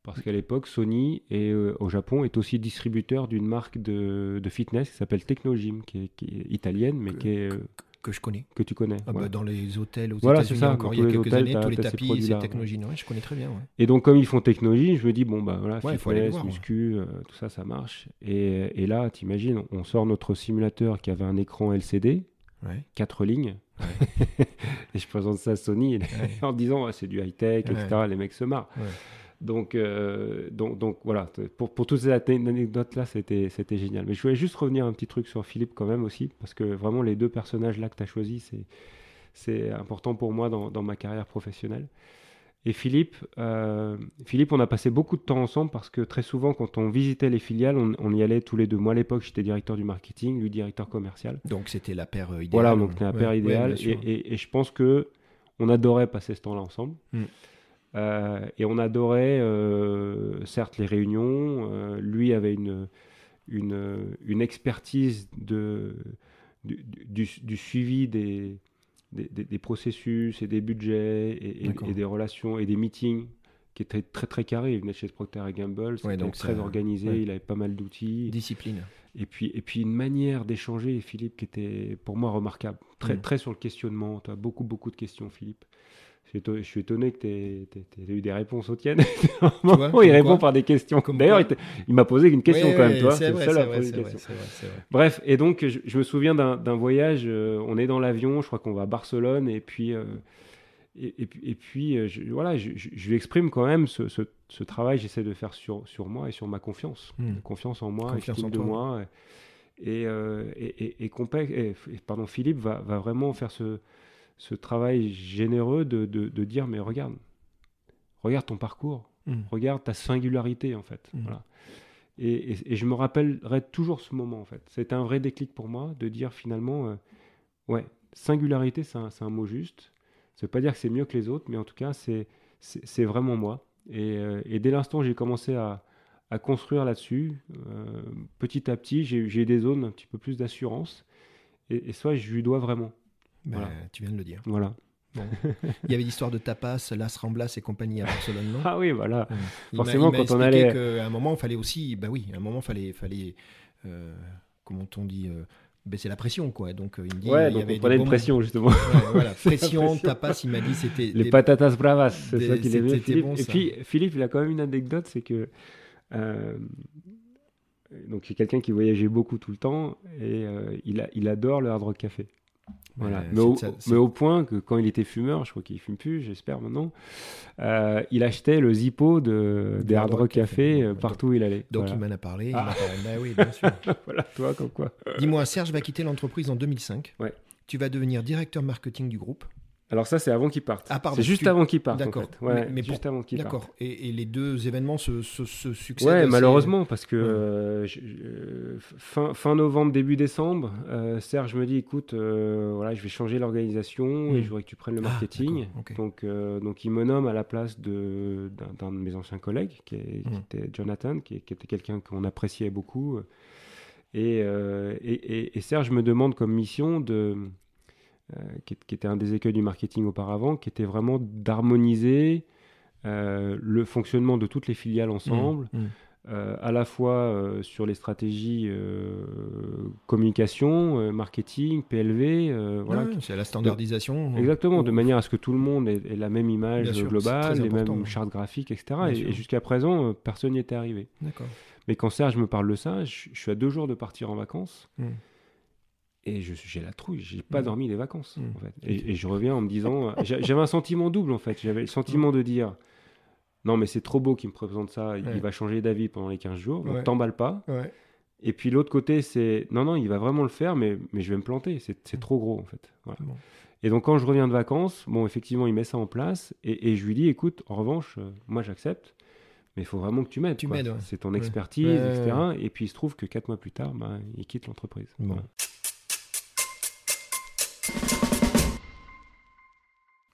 Parce qu'à l'époque, Sony est, euh, au Japon est aussi distributeur d'une marque de, de fitness qui s'appelle Technogym, qui est, qui est italienne, mais Que- qui est... euh, que je connais. que tu connais. Ah bah, ouais. dans les hôtels aux Voilà, c'est États-Unis ça, encore il y a quelques hôtels, années, tous les tapis, ces ouais. technologies. Ouais, je connais très bien. ouais. Et donc, comme ils font technologie, je me dis, bon, bah voilà, faut aller fitness, voir, muscu, euh, tout ça, ça marche. Et, et là, t'imagines, on sort notre simulateur qui avait un écran LCD, Ouais. quatre lignes. et je présente ça à Sony en disant, Ah, c'est du high-tech, etc. Les mecs se marrent. Donc, euh, donc, donc voilà, pour, pour toutes ces ane- anecdotes-là, c'était c'était génial. Mais je voulais juste revenir un petit truc sur Philippe quand même aussi, parce que vraiment les deux personnages-là que tu as choisis, c'est- c'est important pour moi dans, dans ma carrière professionnelle. Et Philippe, euh, Philippe, on a passé beaucoup de temps ensemble parce que très souvent, quand on visitait les filiales, on, on y allait tous les deux. Moi, à l'époque, j'étais directeur du marketing, lui directeur commercial. Donc c'était la paire euh, idéale. Voilà, donc c'était un Ouais, père ouais, idéal. bien et, sûr. et- et je pense que on adorait passer ce temps-là ensemble. Mm. Euh, et on adorait, euh, certes, les réunions. euh, lui avait une, une, une expertise de, du, du, du suivi des, des, processus et des budgets et, et- D'accord. et des relations et des meetings qui étaient très très carrés. Il venait de chez Procter Gamble, c'était donc très organisé, ouais. il avait pas mal d'outils. Discipline. Et puis, et puis une manière d'échanger, Philippe, qui était pour moi remarquable. Très, Mm. très sur le questionnement. Tu as beaucoup, beaucoup de questions, Philippe. Je suis étonné que tu aies, eu des réponses aux tiennes. vois, il répond par des questions. D'ailleurs, il, m'a posé une question quand même, vois. C'est vrai, vrai, vrai. Bref, et donc je, je me souviens d'un voyage, euh, on est dans l'avion, je crois qu'on va à Barcelone, et puis, euh, et, et puis, et puis euh, je, voilà, je, lui exprime quand même ce, ce- ce travail que j'essaie de faire sur, sur moi et sur ma confiance. Hmm. Confiance en moi, Confiance en de toi. moi. Et, et, et- et Compec- et- et, pardon, Philippe va, va vraiment faire ce, ce travail généreux de, de- de dire, mais regarde, regarde ton parcours, Hmm. regarde ta singularité en fait. Mm. Voilà. Et, et- et je me rappellerai toujours ce moment en fait. C'était un vrai déclic pour moi de dire finalement, euh, ouais, singularité c'est un, c'est un mot juste. Ça veut pas dire que c'est mieux que les autres, mais en tout cas c'est c'est c'est vraiment moi. Et, euh, et dès l'instant où j'ai commencé à, à construire là-dessus, euh, petit à petit j'ai eu- j'ai eu des zones un petit peu plus d'assurance. Et, et ça je lui dois vraiment. Ben, Voilà. Tu viens de le dire. Voilà. Il y avait l'histoire de tapas, Las Ramblas et compagnie à Barcelone, non Ah oui, voilà. Il Forcément, il quand on allait- qu'à un moment, il fallait aussi, bah oui, à un moment, fallait, fallait, euh, comment on dit, euh, baisser la pression, quoi. Donc, euh, il me dit, Ouais, il y donc avait on des prenait une bons- pression justement. Ouais, voilà, pression, pression. tapas, il m'a dit, c'était Les des- patatas bravas, c'est ça qu'il aimait, Philippe. bon, et puis, Philippe, il a quand même une anecdote, c'est que. euh, donc, c'est quelqu'un qui voyageait beaucoup tout le temps et il, a, il adore le hard rock café. Voilà. Mais, au, mais point que quand il était fumeur, je crois qu'il fume plus, j'espère maintenant, euh, il achetait le Zippo de, des Hard Rock Café, euh, partout où il allait. Donc, voilà. il m'en a parlé. il Ah. m'a parlé. Bah oui, bien sûr. Voilà, toi, comme quoi. Dis-moi, Serge va quitter l'entreprise en 2005. Ouais. Tu vas devenir directeur marketing du groupe. Alors, ça, c'est avant qu'il parte. Ah, c'est juste tu- avant qu'il parte. en D'accord. fait. Ouais, Mais- mais juste avant qu'il parte. D'accord. Et, et les deux événements se, se, se succèdent. Ouais, malheureusement, parce que Ouais. euh, je- je- fin, fin novembre, début décembre, euh, Serge me dit écoute, euh, voilà, je vais changer l'organisation et je voudrais que tu prennes le Ah, marketing. donc, euh, donc, il me nomme à la place de- d'un de mes anciens collègues, qui, est- qui Mm. était Jonathan, qui, qui était quelqu'un qu'on appréciait beaucoup. Et, euh, et, et- et Serge me demande comme mission de. Euh, qui, qui était un des écueils du marketing auparavant, qui était vraiment d'harmoniser euh, le fonctionnement de toutes les filiales ensemble, Mmh, mmh. euh, à la fois euh, sur les stratégies euh, communication, marketing, PLV, voilà. Ouais, c'est la standardisation. Exactement, de Mmh. manière à ce que tout le monde ait, ait la même image sûr, globale, les mêmes chartes graphiques, etc. Bien Et, jusqu'à présent, personne n'y était arrivé. D'accord. Mais quand Serge me parle de ça, je, je suis à deux jours de partir en vacances. Mm. Et je- j'ai la trouille, j'ai pas Mm. dormi les vacances. Mm. En fait. et, et je reviens en me disant, euh, j'a- j'avais un sentiment double en fait. J'avais le sentiment de dire, non mais c'est trop beau qu'il me présente ça, il Ouais. va changer d'avis pendant les 15 jours, Ouais. t'emballe pas. Ouais. Et puis l'autre côté, c'est, non non, il va vraiment le faire, mais, mais je vais me planter, c'est Mm. trop gros en fait. Voilà. Bon. Et donc quand je reviens de vacances, bon effectivement il met ça en place, et, et je lui dis, écoute, en revanche, euh, moi j'accepte. Mais il faut vraiment que tu m'aides. Tu m'aides. C'est ton expertise, etc. Et puis il se trouve que quatre mois plus tard, bah, il quitte l'entreprise. Bon. Voilà.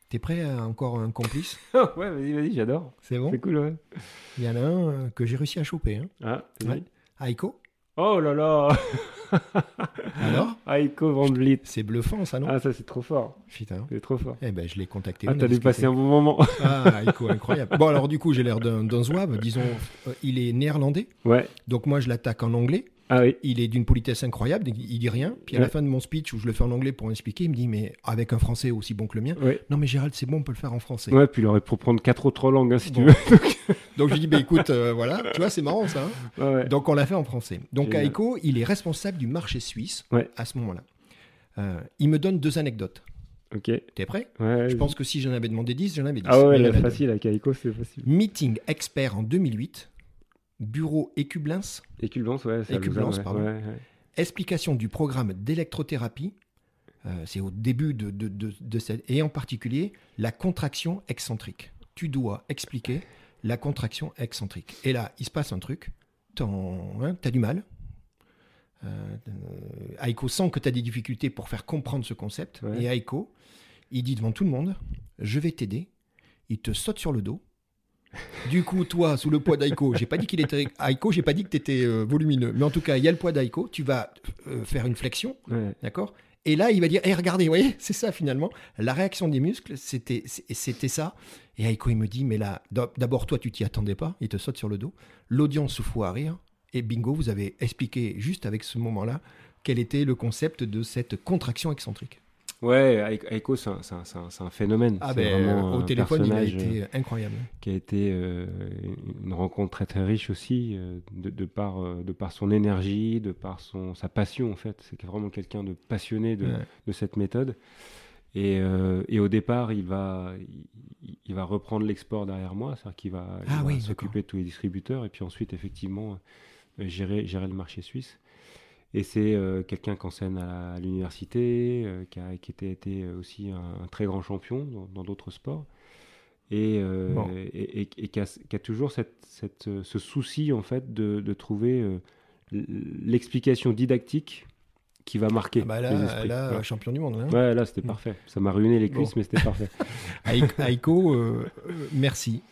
T'es prêt à encore un complice ouais, vas-y, vas-y, j'adore. C'est bon C'est cool, ouais. Il y en a un euh, que j'ai réussi à choper. Hein. Ah, Ouais. Aiko Oh là là Alors Aiko Van Vliet. C'est bluffant, ça, non Ah, ça, c'est trop fort. Putain. C'est trop fort. Eh ben, je l'ai contacté. Ah, t'as dû passer un bon moment. Ah, Aiko, incroyable. Bon, alors, du coup, j'ai l'air d'un d'un zouave. Disons, euh, il est néerlandais. ouais. Donc, moi, je l'attaque en anglais. Ah oui. Il est d'une politesse incroyable, il dit rien. Puis à la fin de mon speech, où je le fais en anglais pour expliquer, il me dit, mais avec un français aussi bon que le mien, Ouais. non mais Gérald, c'est bon, on peut le faire en français. Ouais, puis il aurait pu prendre quatre autres langues, hein, si tu veux. Donc je lui dis, bah, écoute, euh, voilà, tu vois, c'est marrant ça. hein. Ouais. Donc on l'a fait en français. Donc Génial. Aiko, il est responsable du marché suisse Ouais. à ce moment-là. Euh, il me donne deux anecdotes. Ok. T'es prêt? Ouais, Je pense que si j'en avais demandé 10, j'en avais 10. Ah ouais, a facile avec Aiko, c'est facile. Meeting expert en 2008, bureau Écublins, Éculvance, ouais. ouais, pardon. ouais, explication du programme d'électrothérapie. euh, c'est au début de, de, de, de cette. Et en particulier, la contraction excentrique. Tu dois expliquer la contraction excentrique. Et là, il se passe un truc. Hein, T'as du mal. Euh, euh, Aiko sent que tu as des difficultés pour faire comprendre ce concept. Et Aiko, il dit devant tout le monde Je vais t'aider. Il te saute sur le dos. Du coup, toi, sous le poids d'Aiko, j'ai pas dit qu'il était Aiko, j'ai pas dit que tu étais volumineux, mais en tout cas, il y a le poids d'Aiko. Tu vas euh, faire une flexion, Ouais. d'accord? Et là, il va dire, hé, regardez, vous voyez, c'est ça finalement. La réaction des muscles, c'était, c'était ça. Et Aiko, il me dit, mais là, d'abord, toi, tu t'y attendais pas. Il te saute sur le dos. L'audience se fout à rire. Et bingo, vous avez expliqué juste avec ce moment-là quel était le concept de cette contraction excentrique. Ouais, Aiko- c'est un, phénomène. Ah ben, vraiment au un téléphone, il a été euh, incroyable. qui a été euh, une rencontre très très riche aussi, euh, de, de par, euh, de par son énergie, de par son, sa passion en fait. C'est vraiment quelqu'un de passionné de, Ouais. de cette méthode. Et, euh, et au départ, il va, il, il va reprendre l'export derrière moi, c'est-à-dire qu'il va, Ah va oui, s'occuper de tous les distributeurs et puis ensuite, effectivement, euh, gérer, gérer le marché suisse. Et c'est euh, quelqu'un qui enseigne à, l'université, euh, qui, a, qui était, été aussi un, un très grand champion dans d'autres sports. Et, euh, Bon. et, et- et qui, a, qui a toujours cette, cette, euh, ce souci en fait de, de trouver l'explication didactique qui va marquer Ah bah les là, esprits. là Ouais. champion du monde. hein. Ouais, là, c'était parfait. Ça m'a ruiné les Bon. cuisses, mais c'était parfait. Aiko, merci.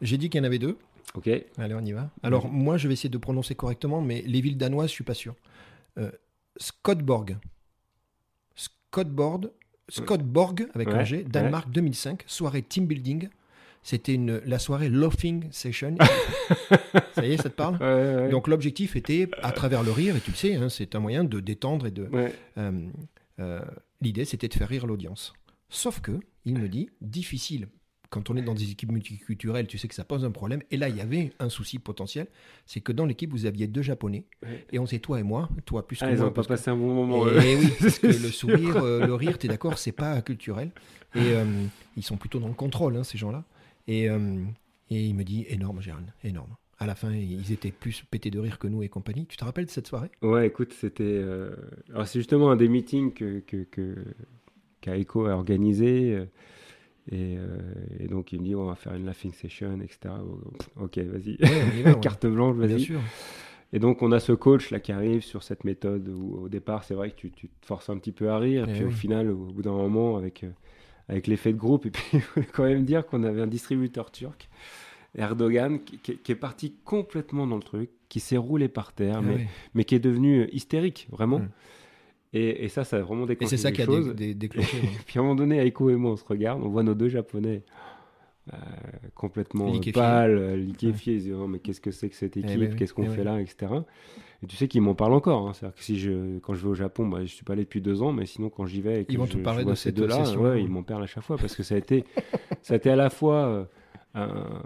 J'ai dit qu'il y en avait deux. Ok. Allez, on y va. Alors, moi, je vais essayer de prononcer correctement, mais les villes danoises, je suis pas sûr. Euh, Scottborg. Scottborg, Scottborg, avec un G, ouais. Danemark 2005, soirée team building. C'était une, la soirée Laughing Session. ça y est, ça te parle Ouais. Donc, l'objectif était, à travers le rire, et tu le sais, hein, c'est un moyen de détendre et de, euh, euh, L'idée, c'était de faire rire l'audience. Sauf que, il me dit, difficile. Quand on est dans des équipes multiculturelles, tu sais que ça pose un problème. Et là, il y avait un souci potentiel. C'est que dans l'équipe, vous aviez deux Japonais. Et on sait, toi et moi, toi plus que Ah, ils moi. ont pas parce que- passé un bon moment. et, eux. oui, parce que le sourire, euh, le rire, t'es d'accord, c'est pas culturel. Et euh, ils sont plutôt dans le contrôle, hein, ces gens-là. Et, euh, et il me dit, énorme, Gérald, énorme. À la fin, ils étaient plus pétés de rire que nous et compagnie. Tu te rappelles de cette soirée? Ouais, écoute, c'était. euh, Alors, c'est justement un des meetings que, que, a organisé. Euh, Et, euh, et donc, il me dit, on va faire une laughing session, etc. Ok, vas-y. Ouais. Carte blanche, Bien vas-y. sûr. Et donc, on a ce coach là qui arrive sur cette méthode où, au départ, c'est vrai que tu, tu te forces un petit peu à rire. Et Eh puis, au final, au bout d'un moment, avec, euh, avec l'effet de groupe, et puis, il quand même dire qu'on avait un distributeur turc, Erdogan, qui, qui- qui est parti complètement dans le truc, qui s'est roulé par terre, Ah mais, mais qui est devenu hystérique, vraiment. Mm. Et, et ça, ça a vraiment Et déclenché c'est ça qui a dé- dé- déclenché. ouais. Puis à un moment donné, Aiko et moi, on se regarde, on voit nos deux Japonais euh, complètement Liquéfiés. pâles, euh, liquéfiés. Se disent, Oh, mais qu'est-ce que c'est que cette équipe ben Qu'est-ce qu'on eh fait là etc. Et tu sais qu'ils m'en parlent encore. hein. C'est-à-dire que si je, quand je vais au Japon, bah, je suis pas allé depuis deux ans, mais sinon quand j'y vais et que Ils vont je, te je parler vois de ces deux-là, ouais, ouais. ils m'en parlent à chaque fois parce que ça a été, ça a été à la fois, euh, un,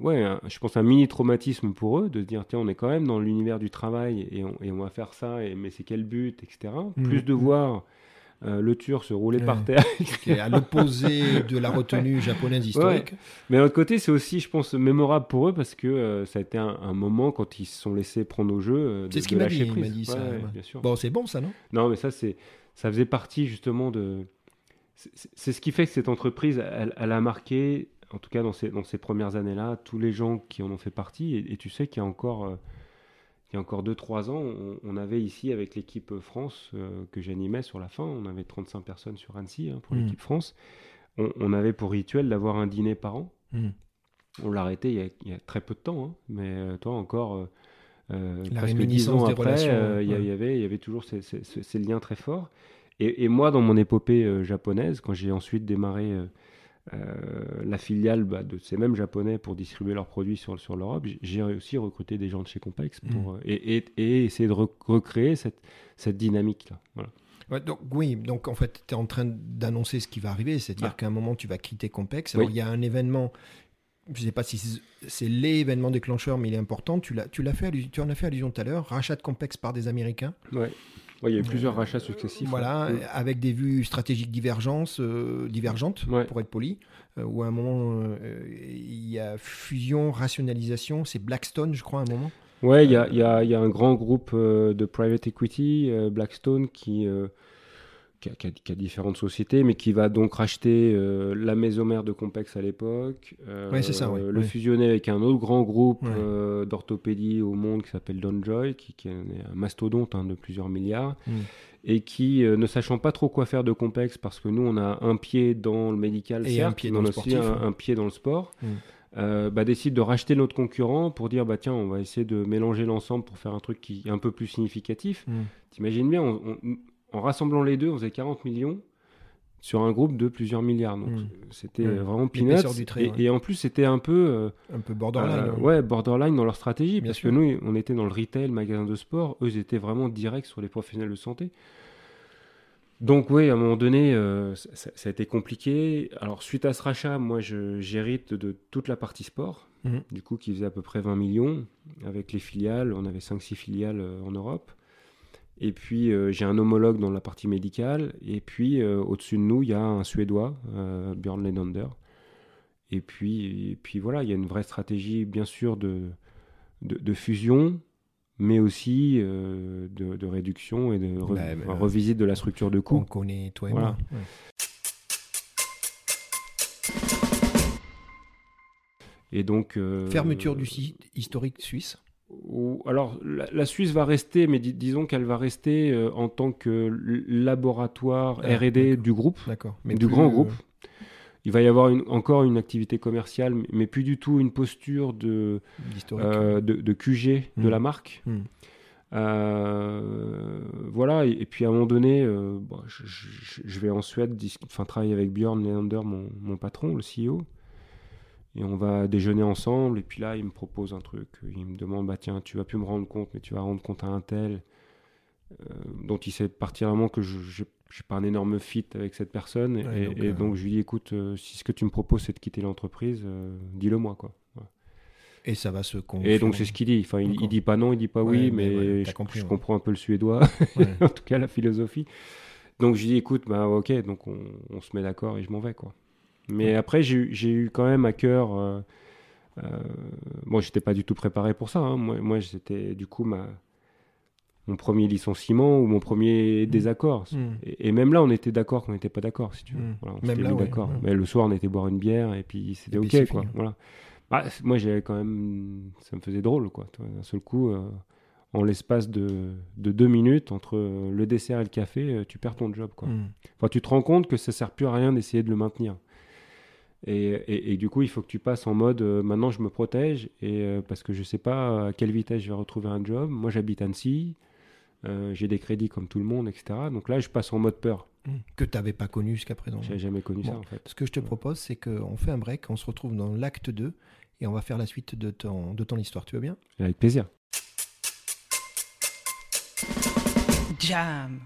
ouais, un- je pense un mini traumatisme pour eux de se dire tiens, on est quand même dans l'univers du travail et on, et on va faire ça, et, mais c'est quel but, etc. Mhm. Plus de voir euh, le Turc se rouler Ouais. par terre. est à l'opposé de la retenue japonaise historique. Mais d'un autre côté, c'est aussi, je pense, mémorable pour eux parce que euh, ça a été un, un moment quand ils se sont laissés prendre au jeu. euh, C'est ce qu'il m'a dit, il dit ça, Ouais, ouais. bien sûr. Bon, c'est bon ça, non? Non, mais ça, c'est, ça faisait partie justement de. c'est- ce qui fait que cette entreprise, elle, elle a marqué, en tout cas dans ces, dans ces premières années-là, tous les gens qui en ont fait partie. Et, et tu sais qu'il y a encore, euh, il y a encore 2-3 ans, on, on avait ici avec l'équipe France euh, que j'animais sur la fin, on avait 35 personnes sur Annecy hein, pour Mm. l'équipe France. On, on avait pour rituel d'avoir un dîner par an. Mm. On l'a arrêté il y, a, il y a très peu de temps, hein, mais euh, toi encore. euh, La presque réminiscence 10 ans après, euh, il y, ouais. avait, il y avait toujours ces, ces- ces- ces liens très forts. Et, et moi, dans mon épopée japonaise, quand j'ai ensuite démarré la filiale bah, de ces mêmes japonais pour distribuer leurs produits sur, sur l'Europe. J'ai aussi recruté des gens de chez Compex pour, mm. et, et, et, essayer de recréer cette, cette dynamique-là. Voilà. donc, oui, donc en fait, tu es en train d'annoncer ce qui va arriver, c'est-à-dire ah. qu'à un moment, tu vas quitter Compex. Alors, il y a un événement je ne sais pas si c'est l'événement déclencheur, mais il est important. Tu, l'as, tu, l'as fait, tu en as fait allusion tout à l'heure. Rachat de Compex par des Américains. Ouais. Il y a eu plusieurs rachats successifs. Voilà, avec des vues stratégiques divergences, euh, divergentes, pour être poli. Euh, où à un moment, euh, il y a fusion, rationalisation. C'est Blackstone, je crois, à un moment. Ouais, il y a, y, y a, un grand groupe de private equity, Blackstone, qui qui a, différentes sociétés, mais qui va donc racheter euh, la maison mère de Compex à l'époque, euh, ça, le fusionner avec un autre grand groupe euh, d'orthopédie au monde qui s'appelle Donjoy, qui, qui, est un mastodonte hein, de plusieurs milliards, mm. et qui, ne sachant pas trop quoi faire de Compex, parce que nous on a un pied dans le médical, et un pied dans le sportif, un, pied dans le sport. Mm. bah, décide de racheter notre concurrent pour dire bah tiens on va essayer de mélanger l'ensemble pour faire un truc qui est un peu plus significatif. Mm. T'imagines bien, on en rassemblant les deux, on faisait 40 millions sur un groupe de plusieurs milliards. Donc hmm. c'était vraiment peanuts. et, en plus, c'était un peu. Euh, un peu borderline. Euh, hein. ouais, borderline dans leur stratégie. parce que nous, on était dans le retail, magasin de sport. Eux, ils étaient vraiment directs sur les professionnels de santé. Donc, oui, à un moment donné, euh, ça, a été compliqué. Alors, suite à ce rachat, moi, j'hérite de toute la partie sport. Hmm. Du coup, qui faisait à peu près 20 millions. Avec les filiales, on avait 5-6 filiales en Europe. Et puis euh, j'ai un homologue dans la partie médicale. Et puis euh, au-dessus de nous, il y a un Suédois, euh, Björn Lenander. Et puis, et puis voilà, il y a une vraie stratégie, bien sûr, de, de, fusion, mais aussi de, réduction et de revisite de la structure de coût. On connaît toi et moi. Et donc. Fermeture du site historique suisse alors la, Suisse va rester, mais disons qu'elle va rester euh, en tant que laboratoire ah, R&D du groupe, du grand groupe. Il va y avoir encore une activité commerciale, mais plus du tout une posture de, euh, de, QG de la marque. Hmm. Euh, voilà, et, puis à un moment donné, je, vais en Suède enfin, travailler avec Björn Leander, mon, mon patron, le CEO et on va déjeuner ensemble. Et puis là, il me propose un truc. Il me demande bah tiens, tu vas plus me rendre compte, mais tu vas rendre compte à un tel euh, dont il sait particulièrement que je n'ai pas un énorme fit avec cette personne. et, donc, euh, je lui dis écoute, euh, si ce que tu me proposes c'est de quitter l'entreprise, dis-le moi quoi. Et ça va se Et donc c'est ce qu'il dit. Enfin, il, il, dit pas non, il dit pas oui, mais, je, comprends un peu le suédois, en tout cas la philosophie. Donc je lui dis écoute, bah ok, donc on, on se met d'accord et je m'en vais quoi. Mais après, j'ai eu quand même à cœur. Euh, euh, moi, j'étais pas du tout préparé pour ça. Hein. Moi, moi c'était du coup ma, mon premier licenciement ou mon premier mmh. désaccord. Mmh. Et, même là, on était d'accord qu'on n'était pas d'accord, si tu veux. Mmh. Voilà, on même là, d'accord. Mais le soir, on était boire une bière et puis c'était ok, quoi. Voilà. Bah, moi, j'avais quand même, ça me faisait drôle, quoi. D'un seul coup, euh, en l'espace de, de, deux minutes entre le dessert et le café, tu perds ton job, quoi. Enfin, tu te rends compte que ça sert plus à rien d'essayer de le maintenir. Et, du coup, il faut que tu passes en mode euh, maintenant je me protège et euh, parce que je sais pas à quelle vitesse je vais retrouver un job. Moi, j'habite Annecy, euh, j'ai des crédits comme tout le monde, etc. Donc là, je passe en mode peur. Mmh. Que tu n'avais pas connu jusqu'à présent. J'ai jamais connu ça en fait. Ce que je te propose, c'est qu'on fait un break, on se retrouve dans l'acte 2 et on va faire la suite de ton, de ton histoire. Tu veux bien? Avec plaisir. Jam.